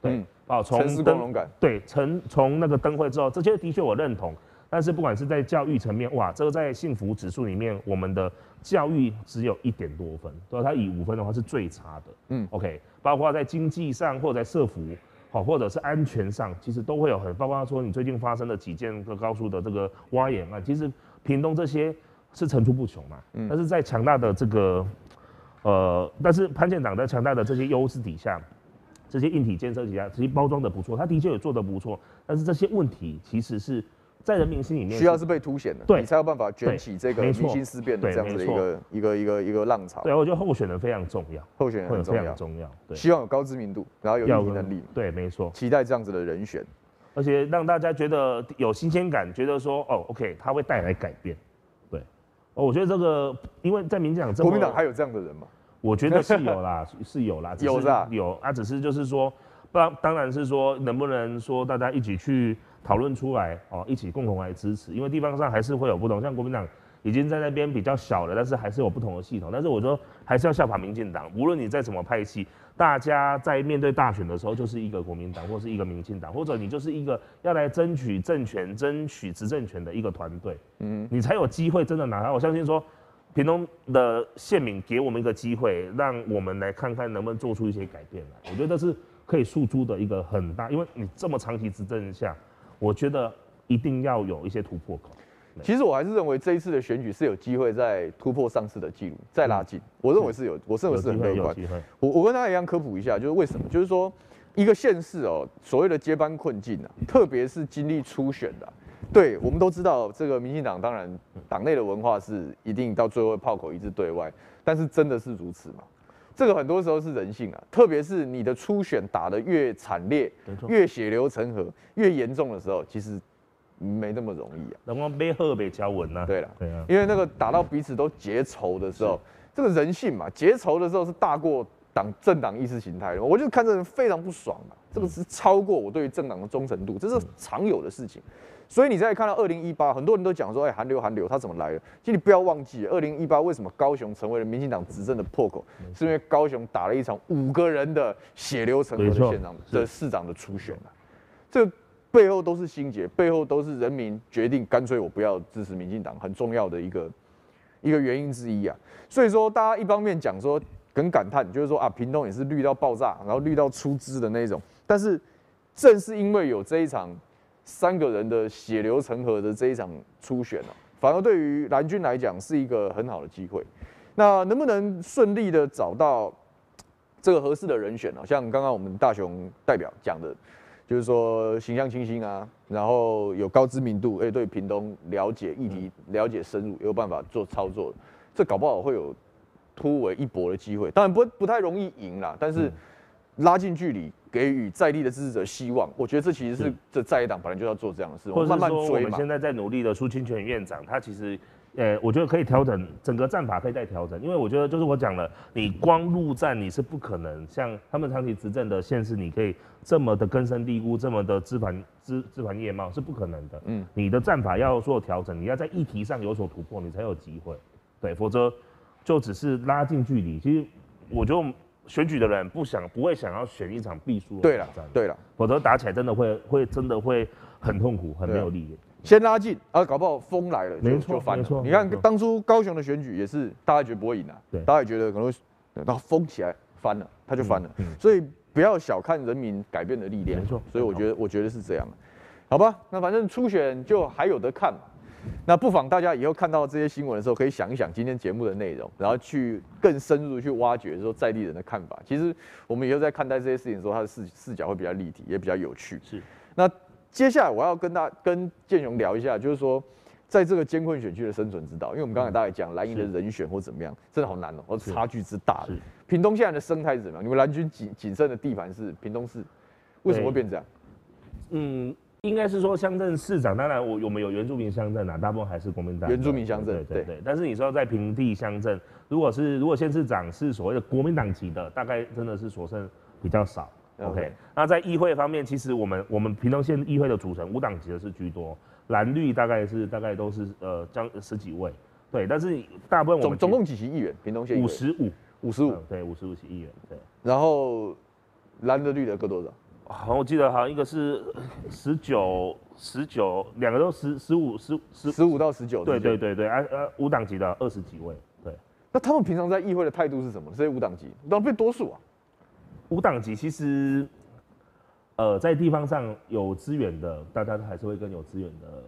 Speaker 2: 对，哦、嗯，从灯对，从从那个灯会之后，这些的确我认同。但是不管是在教育层面，哇，这个在幸福指数里面，我们的教育只有一点多分，所以它以五分的话是最差的。嗯，OK，包括在经济上或者在社福，好，或者是安全上，其实都会有很，包括说你最近发生的几件个高速的这个挖眼啊，其实屏东这些是层出不穷嘛。嗯，但是在强大的这个，呃，但是潘县长在强大的这些优势底下，这些硬体建设底下，其实包装的不错，他的确也做的不错，但是这些问题其实是。在人民心里面
Speaker 1: 需要是被凸显的，
Speaker 2: 对，
Speaker 1: 你才有办法卷起这个民心思变的这样子的一个一个一个一个浪潮。
Speaker 2: 对，我觉得候选人非常重要，
Speaker 1: 候选人很重要，
Speaker 2: 重要。对，
Speaker 1: 希望有高知名度，然后有议题能力。
Speaker 2: 对，没错。
Speaker 1: 期待这样子的人选，
Speaker 2: 而且让大家觉得有新鲜感，觉得说哦，OK，他会带来改变。对，哦，我觉得这个，因为在民进党，
Speaker 1: 国民党还有这样的人吗？
Speaker 2: 我觉得是有啦，是有啦，
Speaker 1: 有是
Speaker 2: 有啊，只是就是说，不然当然是说，能不能说大家一起去。讨论出来哦，一起共同来支持，因为地方上还是会有不同，像国民党已经在那边比较小了，但是还是有不同的系统。但是我说还是要效法民进党，无论你在什么派系，大家在面对大选的时候就是一个国民党或是一个民进党，或者你就是一个要来争取政权、争取执政权的一个团队，嗯，你才有机会真的拿到。我相信说，屏东的县民给我们一个机会，让我们来看看能不能做出一些改变来。我觉得这是可以诉诸的一个很大，因为你这么长期执政下。我觉得一定要有一些突破口。
Speaker 1: 其实我还是认为这一次的选举是有机会再突破上次的记录，再拉近。我认为是有，我认为是很乐观。我我跟大家一样科普一下，就是为什么？就是说一个县市哦，所谓的接班困境啊，特别是经历初选的，对我们都知道，这个民进党当然党内的文化是一定到最后炮口一致对外，但是真的是如此吗？这个很多时候是人性啊，特别是你的初选打得越惨烈，越血流成河，越严重的时候，其实没那么容易啊。
Speaker 2: 能不能背后被交稳呢？
Speaker 1: 对了，对啊，因为那个打到彼此都结仇的时候，这个人性嘛，结仇的时候是大过党政党意识形态的。我就看这人非常不爽啊，这个是超过我对于政党的忠诚度，这是常有的事情。所以你再看到二零一八，很多人都讲说，哎，韩流韩流，他怎么来的？其实你不要忘记，二零一八为什么高雄成为了民进党执政的破口，是因为高雄打了一场五个人的血流成河的县长的市长的初选啊，这背后都是心结，背后都是人民决定干脆我不要支持民进党，很重要的一个一个原因之一啊。所以说，大家一方面讲说很感叹，就是说啊，屏东也是绿到爆炸，然后绿到出汁的那种，但是正是因为有这一场。三个人的血流成河的这一场初选啊，反而对于蓝军来讲是一个很好的机会。那能不能顺利的找到这个合适的人选呢？像刚刚我们大雄代表讲的，就是说形象清新啊，然后有高知名度，哎，对屏东了解议题了解深入，有办法做操作，这搞不好会有突围一搏的机会。当然不不太容易赢啦，但是拉近距离。给予在地的支持者希望，我觉得这其实是这在野党本来就要做这样的事，
Speaker 2: 或者是说
Speaker 1: 我
Speaker 2: 们现在在努力的苏清泉院长，他其实，呃，我觉得可以调整整个战法，可以再调整，因为我觉得就是我讲了，你光陆战你是不可能像他们长期执政的县市，你可以这么的根深蒂固，这么的枝繁枝枝繁叶茂是不可能的。嗯，你的战法要做调整，你要在议题上有所突破，你才有机会。对，否则就只是拉近距离。其实我觉得。选举的人不想不会想要选一场必输的
Speaker 1: 对了，对了，
Speaker 2: 否则打起来真的会会真的会很痛苦，很没有力。
Speaker 1: 先拉近啊，搞不好风来了就就翻了。你看当初高雄的选举也是，大家觉得不会赢啊，大家也觉得可能会，然后风起来翻了，他就翻了。所以不要小看人民改变的力量。没错，所以我觉得我觉得是这样。好吧，那反正初选就还有得看嘛。那不妨大家以后看到这些新闻的时候，可以想一想今天节目的内容，然后去更深入去挖掘说在地人的看法。其实我们以后在看待这些事情的时候，他的视视角会比较立体，也比较有趣。是。那接下来我要跟大跟建雄聊一下，就是说在这个监困选区的生存之道，因为我们刚才大概讲蓝营的人选或怎么样，真的好难哦，或差距之大。是。屏东现在的生态是怎么样？你们蓝军仅仅剩的地盘是屏东市，为什么会变这样？
Speaker 2: 嗯。应该是说乡镇市长，当然我我们有原住民乡镇啊，大部分还是国民党
Speaker 1: 原住民乡镇，对对
Speaker 2: 对。但是你说在平地乡镇，如果是如果县市长是所谓的国民党籍的，大概真的是所剩比较少。OK，那在议会方面，其实我们我们屏东县议会的组成无党籍的是居多，蓝绿大概是大概都是呃将十几位，对。但是大部分我们
Speaker 1: 总总共几席议员？屏东县
Speaker 2: 五十五，
Speaker 1: 五十五，
Speaker 2: 对，五十五席议员，对。
Speaker 1: 然后蓝的绿的各多少？
Speaker 2: 好像我记得好像一个是十九十九，两个都十十五十十
Speaker 1: 十五到十九。
Speaker 2: 对对对对，啊呃，无党籍的二十几位。对，
Speaker 1: 那他们平常在议会的态度是什么？这些无党籍都变多数啊？
Speaker 2: 无党籍其实，呃，在地方上有资源的，大家都还是会跟有资源的。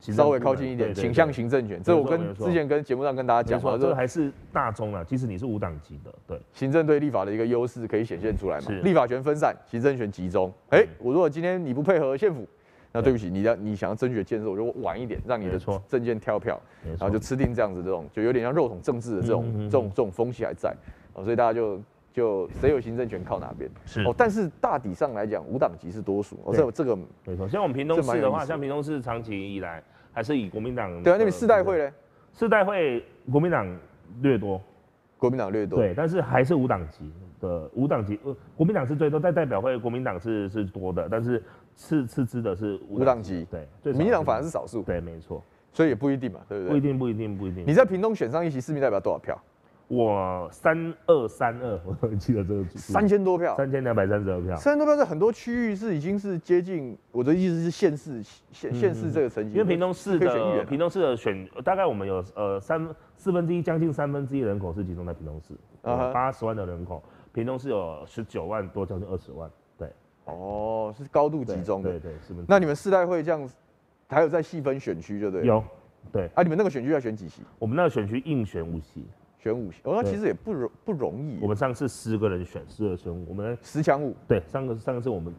Speaker 1: 稍微靠近一点，倾向行政权。这我跟之前跟节目上跟大家讲过，
Speaker 2: 这个还是大宗啊。即使你是无党籍的，对，
Speaker 1: 行政对立法的一个优势可以显现出来嘛。立法权分散，行政权集中。哎，我如果今天你不配合县府，那对不起，你要你想要争取建设，我就晚一点，让你的证件跳票，然后就吃定这样子这种，就有点像肉桶政治的这种这种这种风气还在，哦，所以大家就就谁有行政权靠哪边是哦，但是大体上来讲，无党籍是多数，哦，这这个
Speaker 2: 没错。像我们屏东市的话，像屏东市长期以来还是以国民党
Speaker 1: 对啊，那边世代会嘞，
Speaker 2: 世代会国民党略多，
Speaker 1: 国民党略多，
Speaker 2: 对，但是还是无党籍的无党籍，呃，国民党是最多，在代表会国民党是是多的，但是。次次之的是无党籍，对，
Speaker 1: 民进党反而是少数，
Speaker 2: 对，没错，
Speaker 1: 所以也不一定嘛，对不对？
Speaker 2: 不一定，不一定，不一定。
Speaker 1: 你在屏东选上一席市民代表多少票？
Speaker 2: 我三二三二，我记得这个
Speaker 1: 三千多票，
Speaker 2: 三千两百三十二票，
Speaker 1: 三千多票在很多区域是已经是接近，我的意思是县市县县市这个层级，
Speaker 2: 因为屏东市的屏东市的选大概我们有呃三四分之一将近三分之一人口是集中在屏东市，八十万的人口，屏东市有十九万多，将近二十万。对。
Speaker 1: 哦，是高度集中的，
Speaker 2: 对对，是。
Speaker 1: 那你们世代会这样，还有在细分选区，就对。
Speaker 2: 有，对。
Speaker 1: 啊，你们那个选区要选几席？
Speaker 2: 我们那个选区硬选五席，
Speaker 1: 选五席。哦，那其实也不容不容易。
Speaker 2: 我们上次十个人选，十二选五，我们
Speaker 1: 十强五。
Speaker 2: 对，上个上个次我们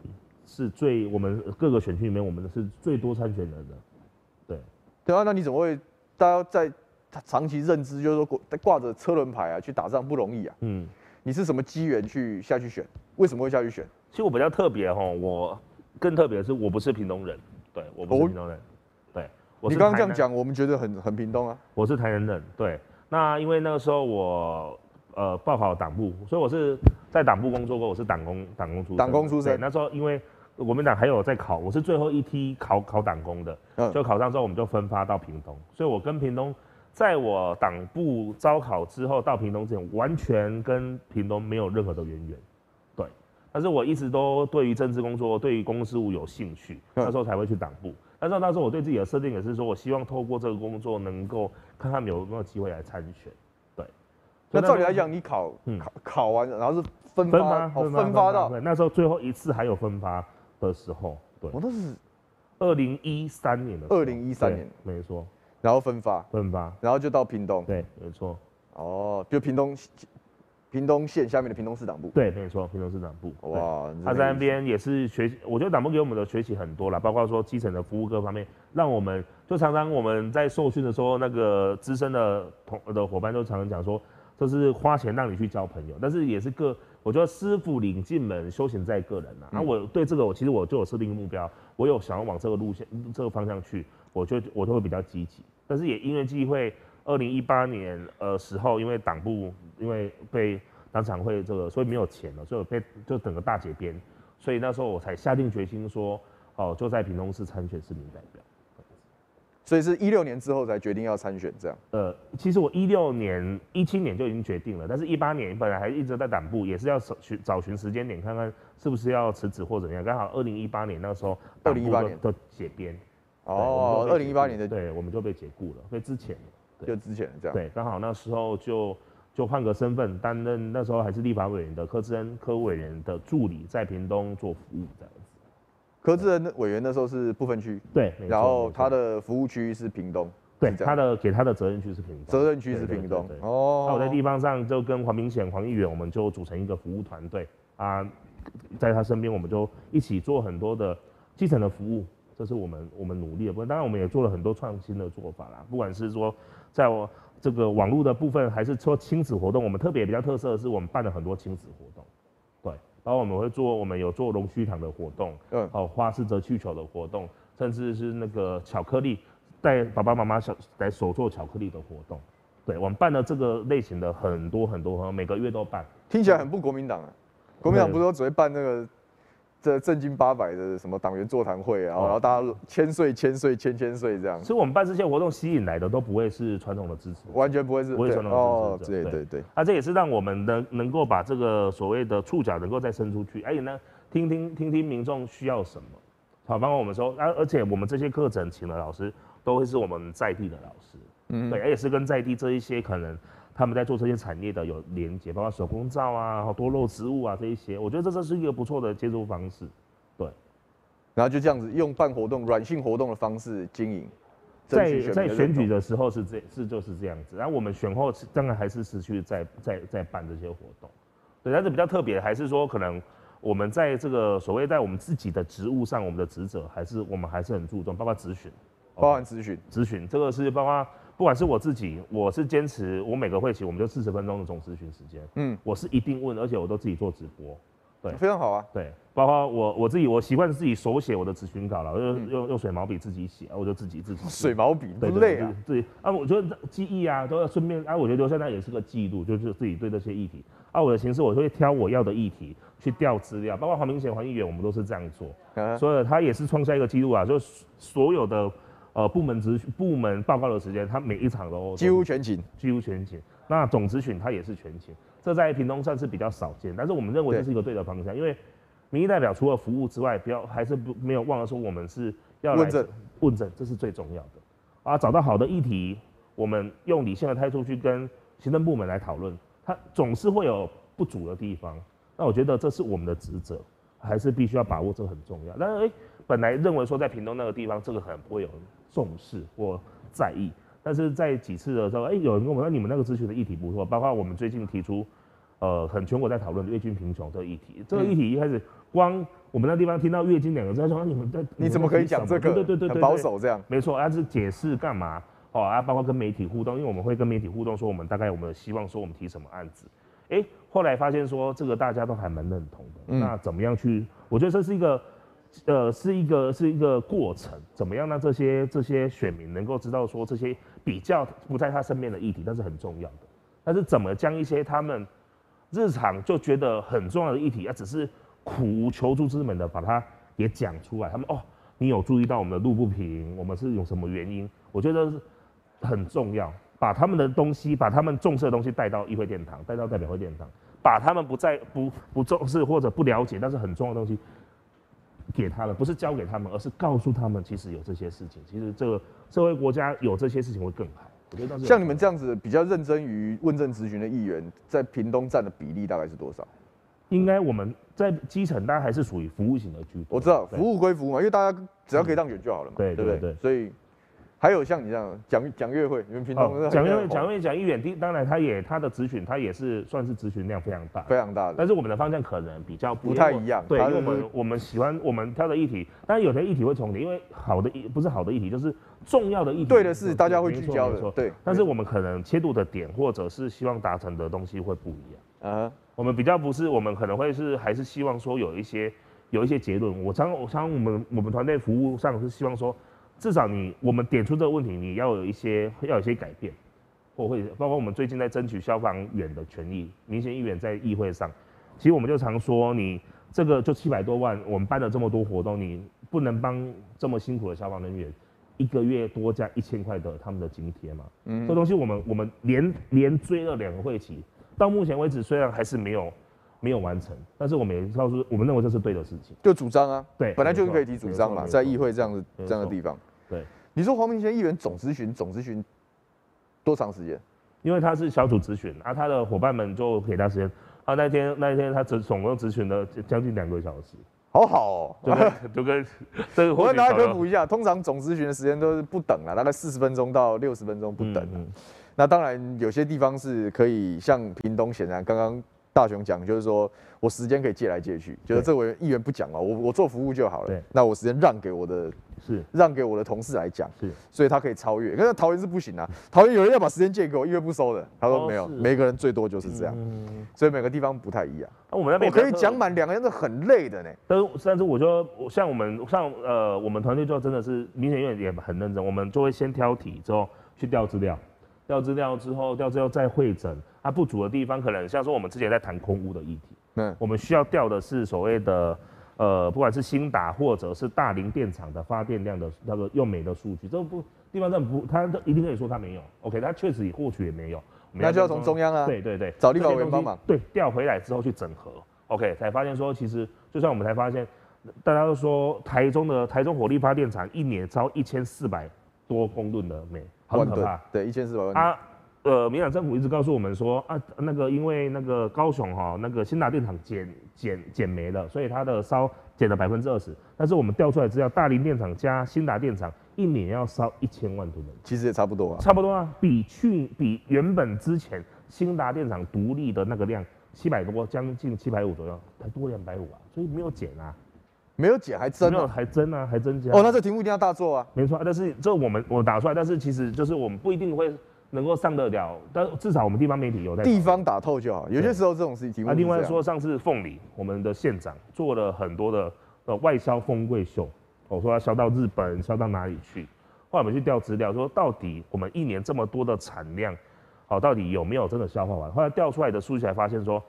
Speaker 2: 是最，我们各个选区里面，我们是最多参选人的。对。
Speaker 1: 对啊，那你怎么会？大家在长期认知，就是说挂挂着车轮牌啊，去打仗不容易啊。嗯。你是什么机缘去下去选？为什么会下去选？
Speaker 2: 其实我比较特别哈，我更特别的是我不是屏东人，对，我不是屏东人，对。
Speaker 1: 你刚刚这样讲，我们觉得很很屏东啊。
Speaker 2: 我是台南人，对。那因为那个时候我呃报考党部，所以我是在党部工作过，我是党工党工出身。
Speaker 1: 党工出身。
Speaker 2: 那时候因为国民党还有在考，我是最后一梯考考党工的，就考上之后我们就分发到屏东，所以我跟屏东，在我党部招考之后到屏东之前，完全跟屏东没有任何的渊源。对但是我一直都对于政治工作、对于公共事务有兴趣，那时候才会去党部。但是那时候我对自己的设定也是说，我希望透过这个工作，能够看看有没有机会来参选。对。
Speaker 1: 那照理来讲，你考考考完，然后是分发，分发到
Speaker 2: 那时候最后一次还有分发的时候，对。
Speaker 1: 我都是
Speaker 2: 二零一三年的。
Speaker 1: 二零一三年，
Speaker 2: 没错。
Speaker 1: 然后分发，
Speaker 2: 分发，
Speaker 1: 然后就到屏东。
Speaker 2: 对，没错。
Speaker 1: 哦，就屏东。屏东县下面的屏东市党部，
Speaker 2: 对，没错，屏东市党部。哇，他在那边也是学习，我觉得党部给我们的学习很多啦，包括说基层的服务各方面，让我们就常常我们在受训的时候，那个资深的同的伙伴都常常讲说，就是花钱让你去交朋友，但是也是个，我觉得师傅领进门，修行在个人呐。然后我对这个，我其实我就有设定目标，我有想要往这个路线、这个方向去，我就我就会比较积极。但是也因为机会。二零一八年呃时候，因为党部因为被党产会这个，所以没有钱了，所以我被就整个大解编，所以那时候我才下定决心说，哦，就在屏东市参选市民代表。
Speaker 1: 所以是一六年之后才决定要参选这样。
Speaker 2: 呃，其实我一六年、一七年就已经决定了，但是一八年本来还一直在党部，也是要找寻找寻时间点，看看是不是要辞职或怎样。刚好二零一八年那时候，
Speaker 1: 二零一八年
Speaker 2: 的解编。
Speaker 1: 哦，二零一八年的，
Speaker 2: 对，我们就被解雇了，所以之前。
Speaker 1: 就之前这样，
Speaker 2: 对，刚好那时候就就换个身份，担任那时候还是立法委员的柯志恩柯委员的助理，在屏东做服务这样子。
Speaker 1: 柯志恩委员那时候是不分区，
Speaker 2: 对，
Speaker 1: 然后他的服务区是屏东，
Speaker 2: 对，他的给他的责任区是屏东，
Speaker 1: 责任区是屏东，
Speaker 2: 哦。那我在地方上就跟黄明显黄议员，我们就组成一个服务团队。啊，在他身边我们就一起做很多的基层的服务，这是我们我们努力的部分。当然我们也做了很多创新的做法啦，不管是说。在我这个网络的部分，还是说亲子活动，我们特别比较特色的是，我们办了很多亲子活动，对，包括我们会做，我们有做龙须糖的活动，嗯，哦，花式折气球的活动，甚至是那个巧克力，带爸爸妈妈小来手做巧克力的活动，对，我们办了这个类型的很多很多，每个月都办，
Speaker 1: 听起来很不国民党啊，国民党不是都只会办那个。这正经八百的什么党员座谈会啊，然后大家千岁千岁千千岁这样。
Speaker 2: 所以我们办这些活动吸引来的都不会是传统的支持，
Speaker 1: 完全不会是
Speaker 2: 不会传统的支持。哦，
Speaker 1: 对对对。
Speaker 2: 那这也是让我们能能够把这个所谓的触角能够再伸出去，而且呢，听听听听民众需要什么，好，包括我们说，而而且我们这些课程请的老师都会是我们在地的老师，嗯，对，而且是跟在地这一些可能。他们在做这些产业的有连接，包括手工皂啊、多肉植物啊这一些，我觉得这这是一个不错的接触方式，对。
Speaker 1: 然后就这样子用办活动、软性活动的方式经营，
Speaker 2: 在在选举的时候是这是就是这样子，然后我们选后当然还是持续在在在办这些活动，对。但是比较特别还是说可能我们在这个所谓在我们自己的职务上，我们的职责还是我们还是很注重，包括咨询，
Speaker 1: 包含咨询，
Speaker 2: 咨询这个是包括不管是我自己，我是坚持我每个会期我们就四十分钟的总咨询时间，嗯，我是一定问，而且我都自己做直播。对，
Speaker 1: 非常好啊。
Speaker 2: 对，包括我我自己，我习惯自己手写我的咨询稿了，用用用水毛笔自己写，我就自己自己。
Speaker 1: 水毛笔不累啊？
Speaker 2: 对啊，我觉得记忆啊都要顺便啊，我觉得留下来也是个记录，就是自己对这些议题啊，我的形式我就会挑我要的议题去调资料，包括黄明贤、黄议员，我们都是这样做，所以他也是创下一个记录啊，就是所有的呃部门质部门报告的时间，他每一场都
Speaker 1: 几乎全勤，
Speaker 2: 几乎全勤。那总咨询他也是全勤。这在屏东算是比较少见，但是我们认为这是一个对的方向，因为民意代表除了服务之外，不要还是不没有忘了说我们是要来问诊，问政这是最重要的啊，找到好的议题，我们用理性的态度去跟行政部门来讨论，它总是会有不足的地方，那我觉得这是我们的职责，还是必须要把握，这个很重要。但是诶，本来认为说在屏东那个地方，这个很不会有重视或在意。但是在几次的时候，哎、欸，有人跟我们说你们那个咨询的议题不错，包括我们最近提出，呃，很全国在讨论月经贫穷这个议题。这个议题一开始光我们那地方听到月经两个字，他说你们在
Speaker 1: 你怎么可以讲这个？
Speaker 2: 对对对对，
Speaker 1: 保守这样。
Speaker 2: 没错，他是解释干嘛？哦，啊，包括跟媒体互动，因为我们会跟媒体互动，说我们大概我们希望说我们提什么案子。哎、欸，后来发现说这个大家都还蛮认同的。嗯、那怎么样去？我觉得这是一个。呃，是一个是一个过程，怎么样让这些这些选民能够知道说这些比较不在他身边的议题，但是很重要的。但是怎么将一些他们日常就觉得很重要的议题，啊，只是苦无求助之门的把它也讲出来。他们哦，你有注意到我们的路不平，我们是有什么原因？我觉得很重要，把他们的东西，把他们重视的东西带到议会殿堂，带到代表会殿堂，把他们不在不不重视或者不了解，但是很重要的东西。给他了，不是交给他们，而是告诉他们，其实有这些事情，其实这个社会国家有这些事情会更好。我觉得
Speaker 1: 像你们这样子比较认真于问政咨询的议员，在屏东占的比例大概是多少？
Speaker 2: 应该我们在基层，大家还是属于服务型的居多。
Speaker 1: 我知道服务归服务嘛，因为大家只要可以当选就好了嘛，对对对，所以。还有像你这样讲讲阅会，你们平常讲
Speaker 2: 阅会、讲阅会、讲议员，第当然他也他的咨询，他也是算是咨询量非常大，
Speaker 1: 非常大的。
Speaker 2: 但是我们的方向可能比较
Speaker 1: 不太一样，
Speaker 2: 对，因为我们我们喜欢我们挑的议题，当然有些议题会重叠，因为好的议不是好的议题，就是重要的议题。
Speaker 1: 对的是大家会聚焦的，对。
Speaker 2: 但是我们可能切入的点或者是希望达成的东西会不一样啊。我们比较不是，我们可能会是还是希望说有一些有一些结论。我常我常我们我们团队服务上是希望说。至少你我们点出这个问题，你要有一些要有一些改变，或会包括我们最近在争取消防员的权益，民选议员在议会上，其实我们就常说，你这个就七百多万，我们办了这么多活动，你不能帮这么辛苦的消防人员一个月多加一千块的他们的津贴嘛？嗯，这东西我们我们连连追了两个会期，到目前为止虽然还是没有没有完成，但是我们也告诉我们认为这是对的事情，
Speaker 1: 就主张啊，对，本来就是可以提主张嘛，在议会这样子这样的地方。
Speaker 2: 对，
Speaker 1: 你说黄明轩议员总咨询总咨询多长时间？
Speaker 2: 因为他是小组咨询，啊，他的伙伴们就给他时间。啊，那天那一天他总总共咨询了将近两个小时，
Speaker 1: 好好哦。
Speaker 2: 就跟这个，
Speaker 1: 我跟大家科普一下，通常总咨询的时间都是不等啊，大概四十分钟到六十分钟不等，嗯嗯。那当然有些地方是可以，像屏东显然刚刚。大雄讲就是说，我时间可以借来借去，就是这位议员不讲了，我我做服务就好了。对，那我时间让给我的，是让给我的同事来讲，是，所以他可以超越。可是桃园是不行啊，桃园有人要把时间借给我，议员不收的。他说没有，每个人最多就是这样，所以每个地方不太一样。那我们那边我可以讲满两个人是很累的呢。
Speaker 2: 但是但是我就像我们像呃我们团队就真的是民选议员也很认真，我们就会先挑题之后去调资料。调资料之后，调资料再会诊，它、啊、不足的地方可能像说我们之前在谈空屋的议题，嗯，我们需要调的是所谓的，呃，不管是新达或者是大林电厂的发电量的那个用煤的数据，这不地方政府他一定可以说它没有，OK，它确实也或许也没有，
Speaker 1: 那就要从中央啊，
Speaker 2: 对对对，
Speaker 1: 找立法委员帮忙，
Speaker 2: 对，调回来之后去整合，OK，才发现说其实就算我们才发现，大家都说台中的台中火力发电厂一年超一千四百多公吨的煤。很可怕，
Speaker 1: 对，一千四百万。
Speaker 2: 啊，呃，民进党政府一直告诉我们说啊，那个因为那个高雄哈、喔，那个新达电厂减减减煤了，所以它的烧减了百分之二十。但是我们调出来资料，大林电厂加新达电厂一年要烧一千万吨煤，
Speaker 1: 其实也差不多啊，
Speaker 2: 差不多啊，比去比原本之前新达电厂独立的那个量七百多，将近七百五左右，才多两百五啊，所以没有减啊，
Speaker 1: 没有减还增，
Speaker 2: 没有还增啊，还增加。
Speaker 1: 哦，那这题目一定要大做啊，
Speaker 2: 没错，但是这我们我打出来，但是其实就是我们不一定会能够上得了，但至少我们地方媒体有在
Speaker 1: 地方打透就好，有些时候这种事情那。
Speaker 2: 啊，另外说上次凤梨，我们的县长做了很多的呃外销丰贵秀，我说要销到日本，销到哪里去？后来我们去调资料，说到底我们一年这么多的产量。好，到底有没有真的消化完？后来调出来的数据才发现说，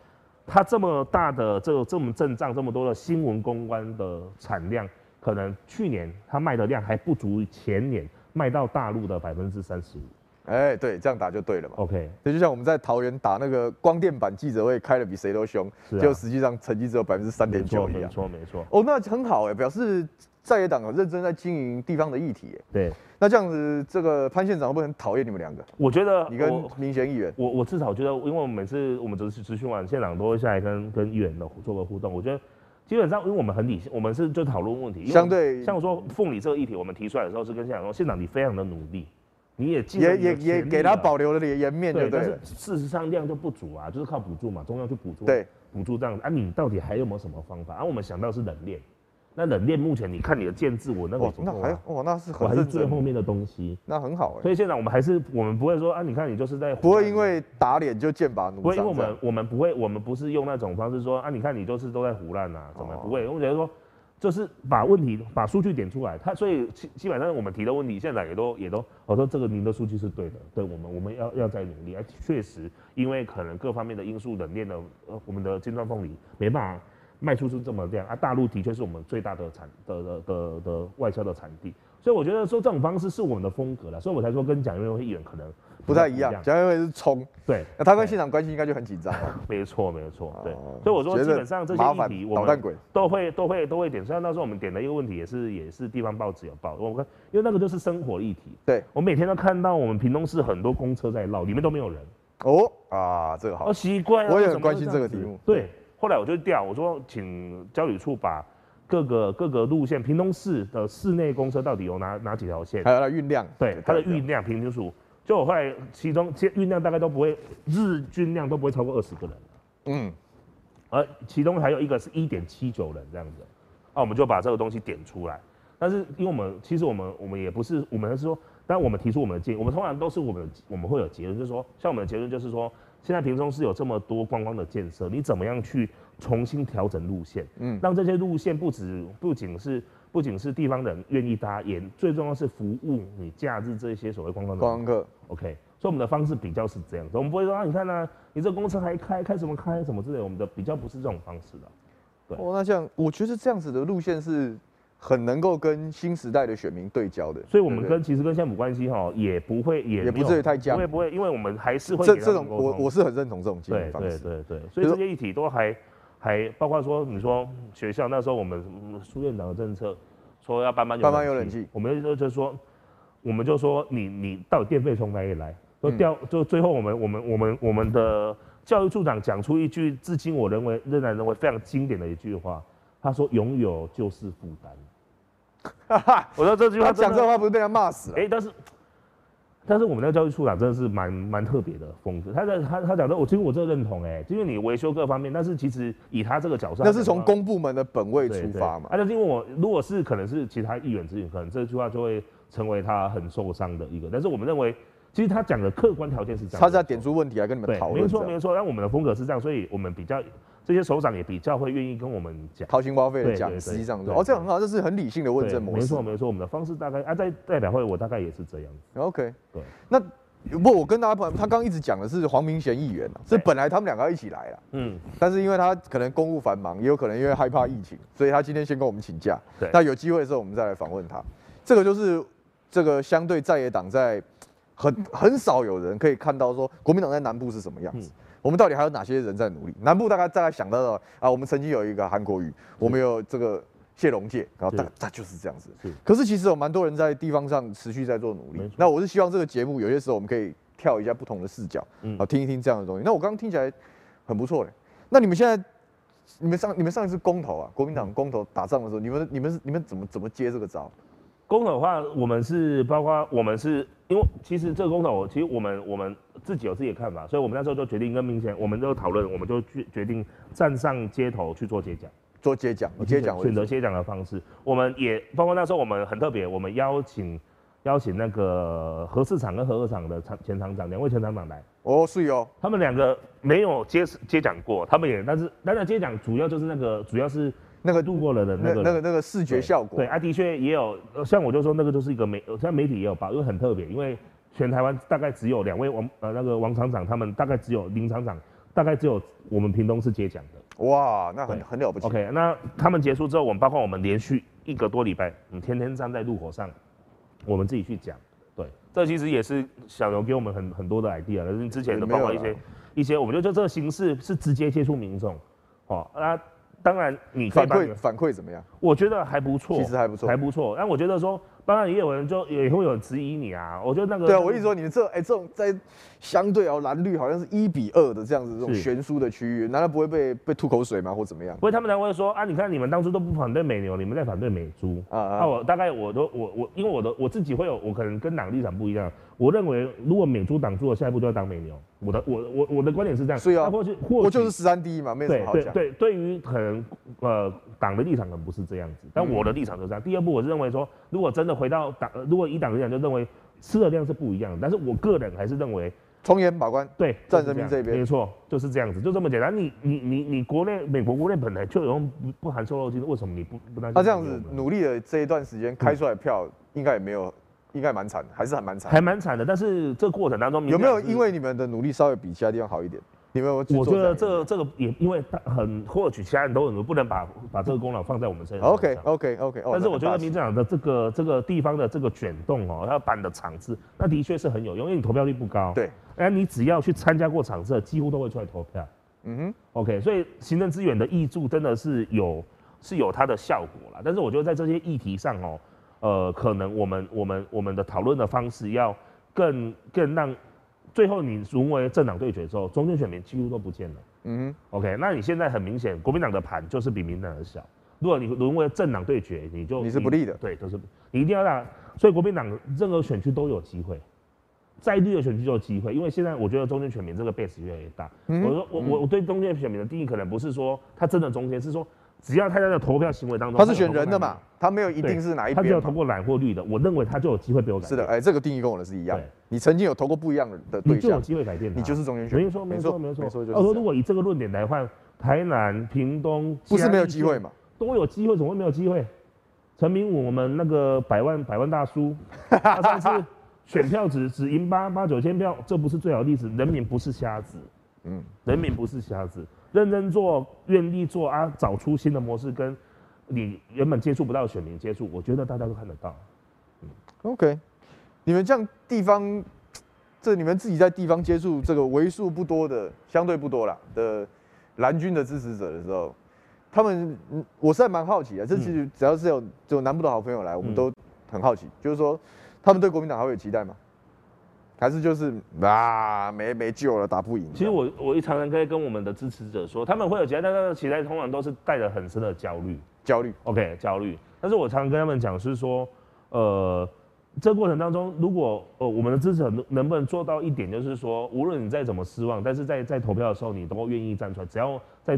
Speaker 2: 它这么大的这个这么阵仗，这么多的新闻公关的产量，可能去年它卖的量还不足前年卖到大陆的百分之三十五。
Speaker 1: 哎，对，这样打就对了嘛。
Speaker 2: OK，
Speaker 1: 这就像我们在桃园打那个光电版记者会，开的比谁都凶，就、啊、实际上成绩只有百分之三点九一样。
Speaker 2: 没错，没错。
Speaker 1: 哦，那很好哎，表示在野党认真在经营地方的议题。
Speaker 2: 对。
Speaker 1: 那这样子，这个潘县长会不会很讨厌你们两个？
Speaker 2: 我觉得
Speaker 1: 你跟民选议员，
Speaker 2: 我我至少觉得，因为我们每次我们只是咨询完，县长都会下来跟跟议员的做个互动。我觉得基本上，因为我们很理性，我们是就讨论问题。
Speaker 1: 相对
Speaker 2: 像说凤梨这个议题，我们提出来的时候是跟县长说，县长你非常的努力，你也
Speaker 1: 也也也给他保留了点颜面，对？
Speaker 2: 但是事实上量就不足啊，就是靠补助嘛，中央去补助，
Speaker 1: 对，
Speaker 2: 补助这样子啊，你到底还有没有什么方法？啊，我们想到是冷链。那冷链目前你看你的建制，我那个、啊、
Speaker 1: 那还哦，那是
Speaker 2: 还是最后面的东西，
Speaker 1: 那很好哎。
Speaker 2: 所以现在我们还是我们不会说啊，你看你就是在
Speaker 1: 不会因为打脸就剑拔弩张，
Speaker 2: 不会因为我们我们不会我们不是用那种方式说啊，你看你就是都在胡乱啊，怎么不会？我觉得说就是把问题把数据点出来，他所以基基本上我们提的问题现在也都也都我说这个您的数据是对的，对我们我们要要再努力，而确实因为可能各方面的因素冷链的呃我们的金砖凤梨没办法。卖出是这么量啊，大陆的确是我们最大的产的的的的外销的产地，所以我觉得说这种方式是我们的风格了，所以我才说跟蒋渭位议员可能
Speaker 1: 不太一样，蒋渭位是冲，
Speaker 2: 对，
Speaker 1: 那他跟县长关系应该就很紧张。
Speaker 2: 没错没错，对，所以我说基本上这些议题我们都会都会都会点，虽然那时候我们点的一个问题也是也是地方报纸有报，我看因为那个就是生活议题，
Speaker 1: 对，
Speaker 2: 我每天都看到我们屏东市很多公车在绕，里面都没有人，
Speaker 1: 哦啊这个好，
Speaker 2: 奇怪，
Speaker 1: 我也很关心这个题目，
Speaker 2: 对。后来我就调，我说请交旅处把各个各个路线，屏东市的市内公车到底有哪哪几条线，
Speaker 1: 还有它运量，
Speaker 2: 对它的运量平均数，就我后来其中运量大概都不会日均量都不会超过二十个人，嗯，而其中还有一个是一点七九人这样子，啊我们就把这个东西点出来，但是因为我们其实我们我们也不是我们是说，但我们提出我们的建议，我们通常都是我们我们会有结论，就是说像我们的结论就是说。现在屏东是有这么多观光的建设，你怎么样去重新调整路线？嗯，让这些路线不止不仅是不仅是地方人愿意搭，也最重要是服务你假日这些所谓观光的观
Speaker 1: 光客。
Speaker 2: OK，所以我们的方式比较是这样子，我们不会说啊，你看呢、啊，你这公车还开开什么开什么之类，我们的比较不是这种方式的。对，
Speaker 1: 哦，那像我觉得这样子的路线是。很能够跟新时代的选民对焦的，
Speaker 2: 所以我们跟其实跟县府关系哈也不会也
Speaker 1: 也不至于太僵，
Speaker 2: 不会不会，因为我们还是会
Speaker 1: 这这种我我是很认同这种经营方式，
Speaker 2: 对对对对，所以这些议题都还还包括说你说学校那时候我们苏院长的政策说要班班有班班有冷气，我们就就说我们就说你你到底电费从哪里来？就调就最后我们我们我们我们的教育处长讲出一句至今我认为仍然认为非常经典的一句话，他说拥有就是负担。
Speaker 1: 哈哈，我说这句话，讲这话不是被他骂死了？
Speaker 2: 哎，但是，但是我们那个教育处长真的是蛮蛮特别的风格。他在他他讲的，我其实我真的认同哎，因为你维修各方面，但是其实以他这个角色，
Speaker 1: 那是从公部门的本位出发嘛。
Speaker 2: 啊，就是因为我如果是可能是其他议员之言，可能这句话就会成为他很受伤的一个。但是我们认为，其实他讲的客观条件是这样，
Speaker 1: 他是要点出问题来跟你们讨论。
Speaker 2: 没错没错，但我们的风格是这样，所以我们比较。这些首长也比较会愿意跟我们讲
Speaker 1: 掏心挖肺的讲，实际上哦，这样很好，这是很理性的问政模式。
Speaker 2: 没错没错，我们的方式大概啊，在代表会我大概也是这样。
Speaker 1: OK，
Speaker 2: 对。
Speaker 1: 那不，我跟大家朋友，他刚一直讲的是黄明贤议员，是本来他们两个要一起来了，嗯，但是因为他可能公务繁忙，也有可能因为害怕疫情，所以他今天先跟我们请假。对。那有机会的时候，我们再来访问他。这个就是这个相对在野党在很很少有人可以看到说国民党在南部是什么样子。我们到底还有哪些人在努力？南部大概大概想到的啊，我们曾经有一个韩国瑜，我们有这个谢龙介，然后大概就是这样子。是。可是其实有蛮多人在地方上持续在做努力。那我是希望这个节目有些时候我们可以跳一下不同的视角，啊，听一听这样的东西。那我刚刚听起来很不错嘞。那你们现在，你们上你们上一次公投啊，国民党公投打仗的时候，你们你们你们怎么怎么接这个招？
Speaker 2: 公投的话，我们是包括我们是因为其实这个公投，其实我们我们自己有自己的看法，所以我们那时候就决定跟明贤，我们就讨论，我们就决决定站上街头去做接讲，
Speaker 1: 做接奖，接讲
Speaker 2: 选择接讲的方式，我们也包括那时候我们很特别，我们邀请邀请那个核四厂跟核二厂的厂前厂长两位前厂长来，
Speaker 1: 哦是哦，
Speaker 2: 他们两个没有接接讲过，他们也但是当然接讲主要就是那个主要是。那个度过了的那个
Speaker 1: 那个那个视觉效果，
Speaker 2: 对，对啊，的确也有，像我就说那个就是一个媒，像媒体也有报，因为很特别，因为全台湾大概只有两位王呃那个王厂长，他们大概只有林厂长，大概只有我们屏东是接奖的。
Speaker 1: 哇，那很很了不起。
Speaker 2: OK，那他们结束之后，我们包括我们连续一个多礼拜，我们天天站在路口上，我们自己去讲。对，这其实也是小刘给我们很很多的 idea，可是之前的包括一些一些，我们就得这个形式是直接接触民众，哦，那。当然，你
Speaker 1: 反馈反馈怎么样？
Speaker 2: 我觉得还不错，
Speaker 1: 其实还不错，
Speaker 2: 还不错。但我觉得说，当然也有人就也会有人质疑你啊。我觉得那个
Speaker 1: 对啊，我意思说，你这哎、欸、这种在相对哦蓝绿好像是一比二的这样子这种悬殊的区域，难道不会被被吐口水吗？或怎么样？
Speaker 2: 不会，他们才会说啊，你看你们当初都不反对美牛，你们在反对美猪啊啊。那我大概我都我我因为我的我自己会有我可能跟党立场不一样。我认为，如果美猪挡住了，下一步就要挡美牛。我的我我我的观点是这样。
Speaker 1: 所以啊，或许或就是十三第一嘛，没什么好
Speaker 2: 讲。对对于可能呃党的立场可能不是这样子，但我的立场就是这样。嗯、第二步，我是认为说，如果真的回到党，如果以党立场，就认为吃的量是不一样的。但是我个人还是认为，
Speaker 1: 从严把关，
Speaker 2: 对，
Speaker 1: 站人民这边，
Speaker 2: 没错，就是这样子，就这么简单。你你你你国内美国国内本来就有不不含瘦肉精，为什么你不不担心？
Speaker 1: 他这样子努力的这一段时间开出来票，应该也没有。应该蛮惨的，还是很蛮惨，
Speaker 2: 还蛮惨的。但是这个过程当中，
Speaker 1: 有没有因为你们的努力稍微比其他地方好一点？你们有没有？
Speaker 2: 我觉得这個、这个也因为很或许其他人都很不能把把这个功劳放在我们身上。
Speaker 1: OK OK OK。
Speaker 2: 但是我觉得民进党的这个这个地方的这个卷动哦，他办的场次，那的确是很有用，因为你投票率不高。
Speaker 1: 对。
Speaker 2: 哎，你只要去参加过场次，几乎都会出来投票。嗯哼。OK，所以行政资源的挹注真的是有是有它的效果啦。但是我觉得在这些议题上哦。呃，可能我们我们我们的讨论的方式要更更让最后你沦为政党对决之后，中间选民几乎都不见了。嗯，OK，那你现在很明显，国民党的盘就是比民党的小。如果你沦为政党对决，你就
Speaker 1: 你是不利的。
Speaker 2: 对，都是你一定要让，所以国民党任何选区都有机会，在绿的选区就有机会，因为现在我觉得中间选民这个 base 越来越大。嗯、我说我我我对中间选民的定义可能不是说他真的中间，是说。只要他在投票行为当中，
Speaker 1: 他是选人的嘛，他没有一定是哪一边，
Speaker 2: 他只要投过蓝或绿的，我认为他就有机会被我改变。
Speaker 1: 是的，哎，这个定义跟我的是一样。你曾经有投过不一样的对象，
Speaker 2: 你就有机会改变。
Speaker 1: 你就是中间选。
Speaker 2: 没错，没错，没错，没错。我说，如果以这个论点来换，台南、屏东，
Speaker 1: 不是没有机会嘛？
Speaker 2: 都有机会，怎么会没有机会？陈明武，我们那个百万百万大叔，他上次选票只只赢八八九千票，这不是最好的例子。人民不是瞎子，嗯，人民不是瞎子。认真做，愿意做啊，找出新的模式，跟你原本接触不到的选民接触，我觉得大家都看得到。
Speaker 1: 嗯，OK，你们这样地方，这你们自己在地方接触这个为数不多的，相对不多啦的蓝军的支持者的时候，他们，我是还蛮好奇的。这其实只要是有有南部的好朋友来，我们都很好奇，嗯、就是说他们对国民党还会有期待吗？还是就是啊，没没救了，打不赢。
Speaker 2: 其实我我一常常可以跟我们的支持者说，他们会有期待，但是期待通常都是带着很深的焦虑。
Speaker 1: 焦虑
Speaker 2: ，OK，焦虑。但是我常常跟他们讲是说，呃，这个过程当中，如果呃我们的支持者能不能做到一点，就是说，无论你再怎么失望，但是在在投票的时候，你都愿意站出来，只要在，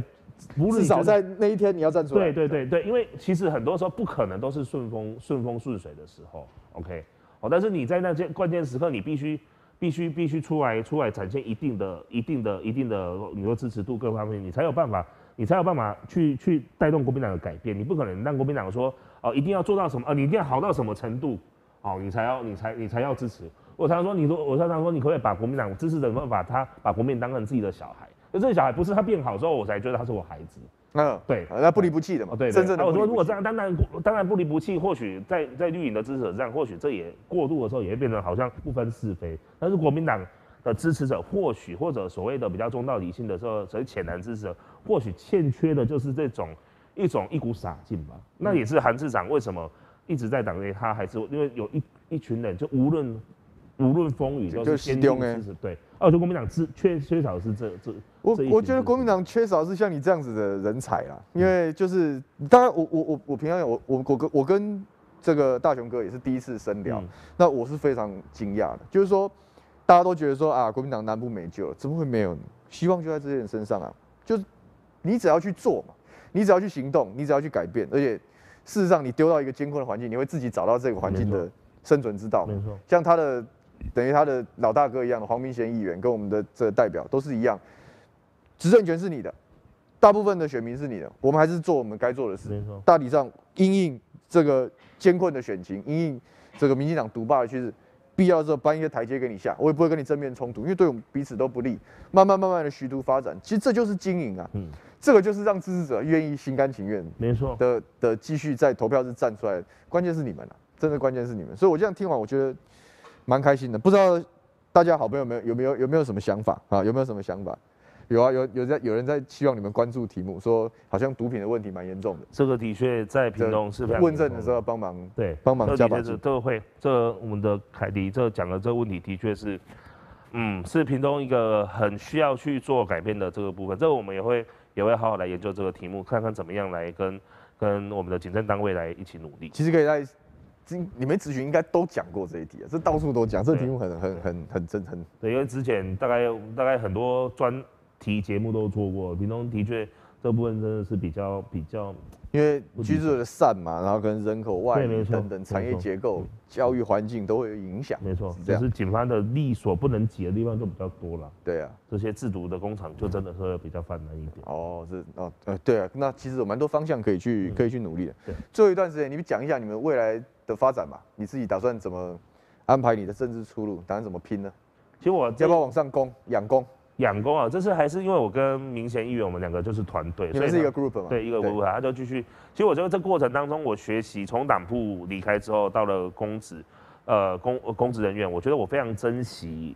Speaker 1: 至少在那一天你要站出来。
Speaker 2: 对对对对，因为其实很多时候不可能都是顺风顺风顺水的时候，OK，哦，但是你在那些关键时刻，你必须。必须必须出来出来展现一定的一定的一定的，你说支持度各方面，你才有办法，你才有办法去去带动国民党的改变。你不可能让国民党说哦，一定要做到什么，哦，你一定要好到什么程度，哦，你才要你才你才要支持。我常常说，你说我常常说，你可不可以把国民党支持的人把他把国民党当成自己的小孩？就这个小孩不是他变好之后，我才觉得他是我孩子。嗯，对，
Speaker 1: 那不离不弃的嘛。
Speaker 2: 对，真正的。我说如果这样，当然当然不离不弃，或许在在绿营的支持者这样，或许这也过度的时候也会变成好像不分是非。但是国民党的支持者，或许或者所谓的比较中道理性的时候，所谓浅蓝支持者，或许欠缺的就是这种一种一股傻劲吧。那也是韩市长为什么一直在党内，他还是因为有一一群人，就无论无论风雨都是坚定支持。对，哦，就国民党缺缺缺少的是这这。
Speaker 1: 我我觉得国民党缺少是像你这样子的人才啦，因为就是当然我我我我平常有我我我跟我跟这个大雄哥也是第一次深聊，那我是非常惊讶的，就是说大家都觉得说啊，国民党南部没救了，怎么会没有呢？希望就在这些人身上啊，就是你只要去做嘛，你只要去行动，你只要去改变，而且事实上你丢到一个艰困的环境，你会自己找到这个环境的生存之道。
Speaker 2: 没错，
Speaker 1: 像他的等于他的老大哥一样的黄明贤议员，跟我们的这个代表都是一样，执政权是你的，大部分的选民是你的，我们还是做我们该做的事。
Speaker 2: 没错，
Speaker 1: 大体上因应这个艰困的选情，因应这个民进党独霸的趋势。必要的时候搬一些台阶给你下，我也不会跟你正面冲突，因为对我们彼此都不利。慢慢慢慢的徐图发展，其实这就是经营啊，嗯，这个就是让支持者愿意心甘情愿，没错的的继续在投票日站出来。关键是你们啊，真的关键是你们。所以我这样听完，我觉得蛮开心的。不知道大家好朋友们有没有有没有什么想法啊？有没有什么想法？有啊，有有在有人在希望你们关注题目，说好像毒品的问题蛮严重的。
Speaker 2: 这个的确在屏东是非常
Speaker 1: 问政的时候帮忙，
Speaker 2: 对，
Speaker 1: 帮忙加把劲。
Speaker 2: 这个会，这个、我们的凯迪这讲的这个问题的确是，嗯，是屏东一个很需要去做改变的这个部分。这个我们也会也会好好来研究这个题目，看看怎么样来跟跟我们的警政单位来一起努力。
Speaker 1: 其实可以在今你们咨询应该都讲过这一题啊，这到处都讲，这题目很很很很真很。
Speaker 2: 对，因为之前大概大概很多专。题节目都做过，屏东的确这部分真的是比较比较，
Speaker 1: 因为居住的散嘛，然后跟人口外移等等产业结构、教育环境都会有影响。
Speaker 2: 没错，只是警方的力所不能及的地方就比较多了。
Speaker 1: 对啊，
Speaker 2: 这些制毒的工厂就真的是比较泛滥一点。
Speaker 1: 哦，是哦，呃，对啊，那其实有蛮多方向可以去可以去努力的。对，最后一段时间，你们讲一下你们未来的发展吧，你自己打算怎么安排你的政治出路，打算怎么拼呢？
Speaker 2: 其实我
Speaker 1: 要不要往上攻，养攻？
Speaker 2: 养功啊，这是还是因为我跟明贤议员，我们两个就是团队，
Speaker 1: 所以是一个 group 嘛？
Speaker 2: 对，一个 group，他就继续。其实我觉得这过程当中，我学习从党部离开之后，到了公职，呃，公公职人员，我觉得我非常珍惜。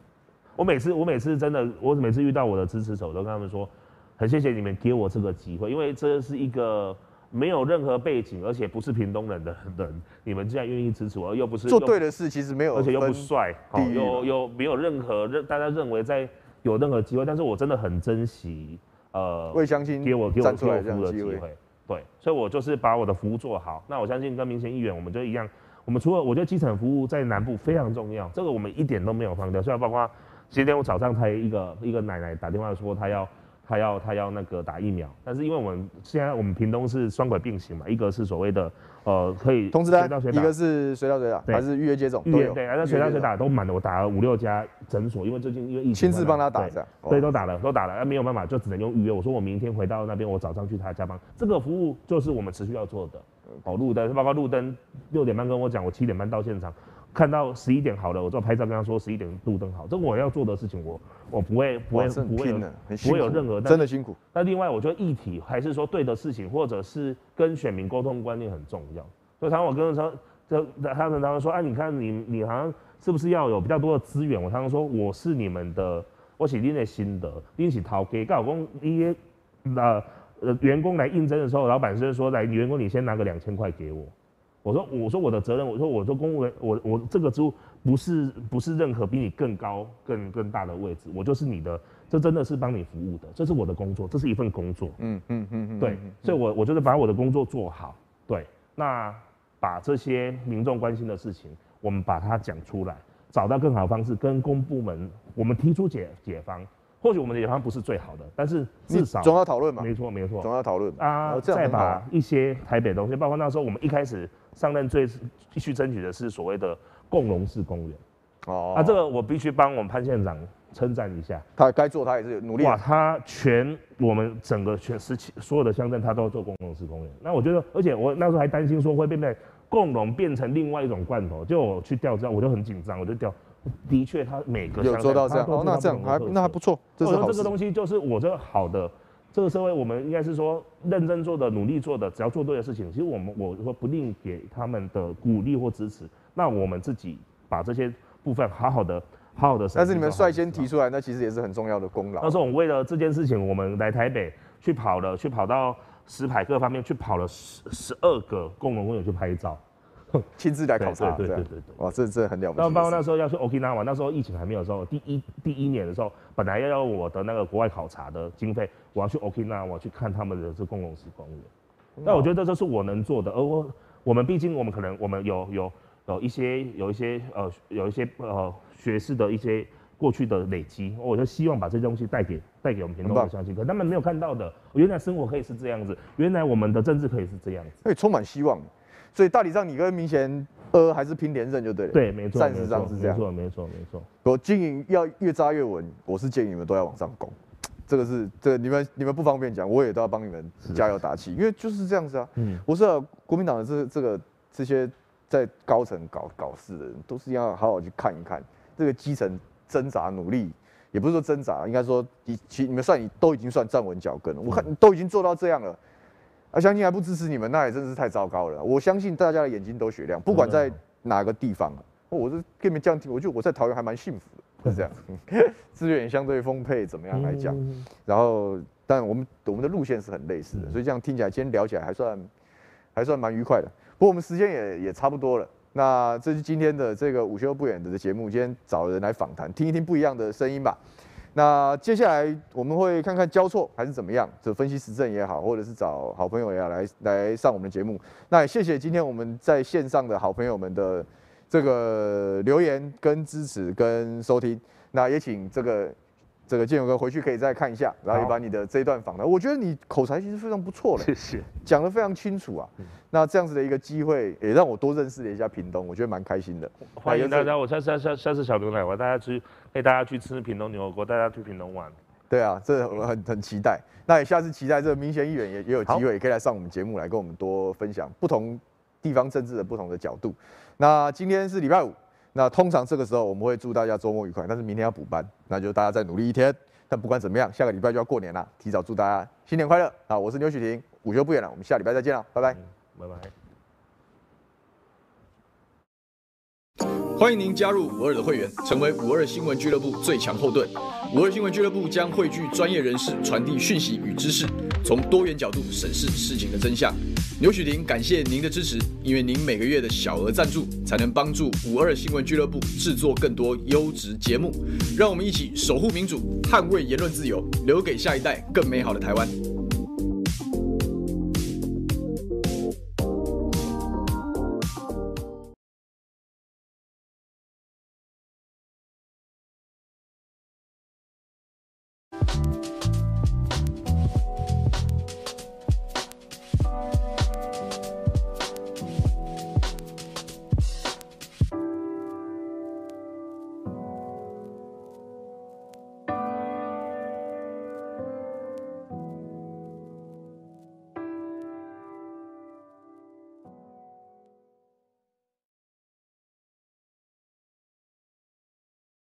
Speaker 2: 我每次我每次真的，我每次遇到我的支持者，我都跟他们说，很谢谢你们给我这个机会，因为这是一个没有任何背景，而且不是屏东人的人，你们竟然愿意支持我，又不是
Speaker 1: 做对的事，其实没有，
Speaker 2: 而且又不帅，好，又又没有任何认大家认为在。有任何机会，但是我真的很珍惜，呃，
Speaker 1: 我也相信
Speaker 2: 给我给我服务的机会，对，所以我就是把我的服务做好。那我相信跟民选议员，我们就一样，我们除了我觉得基层服务在南部非常重要，这个我们一点都没有放掉。虽然包括今天我早上才一个一个奶奶打电话说她要。她要她要那个打疫苗，但是因为我们现在我们屏东是双轨并行嘛，一个是所谓的呃可以
Speaker 1: 通知单，一个是随到随打，还是预约接种预约，
Speaker 2: 对，那随到随打都满了，我打了五六家诊所，因为最近因为疫情，
Speaker 1: 亲自帮他打这样，
Speaker 2: 对，都打了都打了，那没有办法就只能用预约。我说我明天回到那边，我早上去他家帮，这个服务就是我们持续要做的。哦，路灯，包括路灯六点半跟我讲，我七点半到现场。看到十一点好了，我就拍照跟他说十一点路灯好，这我要做的事情我，我我不会不会不会不会有任何
Speaker 1: 真的辛苦。
Speaker 2: 那另外我觉得议题还是说对的事情，或者是跟选民沟通观念很重要。所以常常我跟他说，就他们常常说，啊，你看你你好像是不是要有比较多的资源？我常常说我是你们的，我是你的心得，你是头家。刚好讲一些呃呃员工来应征的时候，老板是说来员工你先拿个两千块给我。我说，我说我的责任，我说我做公务员，我我这个职务不是不是任何比你更高更更大的位置，我就是你的，这真的是帮你服务的，这是我的工作，这是一份工作，嗯嗯嗯嗯，对，所以我我就是把我的工作做好，对，那把这些民众关心的事情，我们把它讲出来，找到更好的方式跟公部门，我们提出解解方。或许我们的研方不是最好的，但是至少
Speaker 1: 总要讨论嘛。
Speaker 2: 没错，没错，
Speaker 1: 总要讨论
Speaker 2: 啊。再把一些台北东西，包括那时候我们一开始上任最必须争取的是所谓的共荣式公园。哦。啊，这个我必须帮我们潘县长称赞一下。
Speaker 1: 他该做，他也是努力。
Speaker 2: 哇，他全我们整个全十七所有的乡镇，他都要做共荣式公园。那我觉得，而且我那时候还担心说会变成共荣变成另外一种罐头，就我去调资料，我就很紧张，我就调。的确，他每个
Speaker 1: 有做到这样，哦，那这样还那还不错。
Speaker 2: 我说这个东西就是我这个好的，这个社会我们应该是说认真做的、努力做的，只要做对的事情，其实我们我说不吝给他们的鼓励或支持。那我们自己把这些部分好好的、好好的。
Speaker 1: 但是你们率先提出来，那其实也是很重要的功劳。
Speaker 2: 那时候我们为了这件事情，我们来台北去跑了，去跑到石牌各方面去跑了十十二个共同公园去拍照。
Speaker 1: 亲自来考察，
Speaker 2: 对对对对，
Speaker 1: 哇，这这很了不起。
Speaker 2: 那包括那时候要去 Okinawa，那时候疫情还没有的时候，第一第一年的时候，本来要要我的那个国外考察的经费，我要去 Okinawa 去看他们的这共荣式公园。那我觉得这是我能做的，而我我们毕竟我们可能我们有有有一些有一些呃有一些呃学士的一些过去的累积，我就希望把这些东西带给带给我们平东的乡亲，可他们没有看到的，原来生活可以是这样子，原来我们的政治可以是这样子，
Speaker 1: 所以充满希望。所以大体上，你跟明贤呃还是拼连任就对了。
Speaker 2: 对，没错，
Speaker 1: 暂时上是这样。
Speaker 2: 没错，没错，没错。
Speaker 1: 我经营要越扎越稳，我是建议你们都要往上攻。这个是这个你们你们不方便讲，我也都要帮你们加油打气，因为就是这样子啊。嗯，我是国民党的这这个这些在高层搞搞事的人，都是要好好去看一看这个基层挣扎努力，也不是说挣扎，应该说你其你们算你都已经算站稳脚跟了。我看你都已经做到这样了。啊，相信还不支持你们，那也真是太糟糕了。我相信大家的眼睛都雪亮，不管在哪个地方，我是跟你们这样听，我觉得我在桃园还蛮幸福的，是这样，资源相对丰沛，怎么样来讲？然后，但我们我们的路线是很类似的，所以这样听起来，今天聊起来还算还算蛮愉快的。不过我们时间也也差不多了，那这是今天的这个午休不远的节目，今天找人来访谈，听一听不一样的声音吧。那接下来我们会看看交错还是怎么样，就分析时政也好，或者是找好朋友也好来来上我们的节目。那也谢谢今天我们在线上的好朋友们的这个留言跟支持跟收听。那也请这个。这个建勇哥回去可以再看一下，然后也把你的这一段访谈，我觉得你口才其实非常不错的，谢谢，讲得非常清楚啊。那这样子的一个机会，也让我多认识了一下屏东，我觉得蛮开心的。
Speaker 2: 欢迎大家，我下次下下次小牛奶，我带大家去带大家去吃屏东牛肉锅，带大家去屏东玩。
Speaker 1: 对啊，这我很很期待。那也下次期待这个明显议员也也有机会，也可以来上我们节目来跟我们多分享不同地方政治的不同的角度。那今天是礼拜五。那通常这个时候我们会祝大家周末愉快，但是明天要补班，那就大家再努力一天。但不管怎么样，下个礼拜就要过年了，提早祝大家新年快乐啊！我是牛许婷，午休不远了，我们下礼拜再见了，拜拜，嗯、
Speaker 2: 拜拜。
Speaker 3: 欢迎您加入五二的会员，成为五二新闻俱乐部最强后盾。五二新闻俱乐部将汇聚专业人士，传递讯息与知识，从多元角度审视事情的真相。牛煦庭感谢您的支持，因为您每个月的小额赞助，才能帮助五二新闻俱乐部制作更多优质节目。让我们一起守护民主，捍卫言论自由，留给下一代更美好的台湾。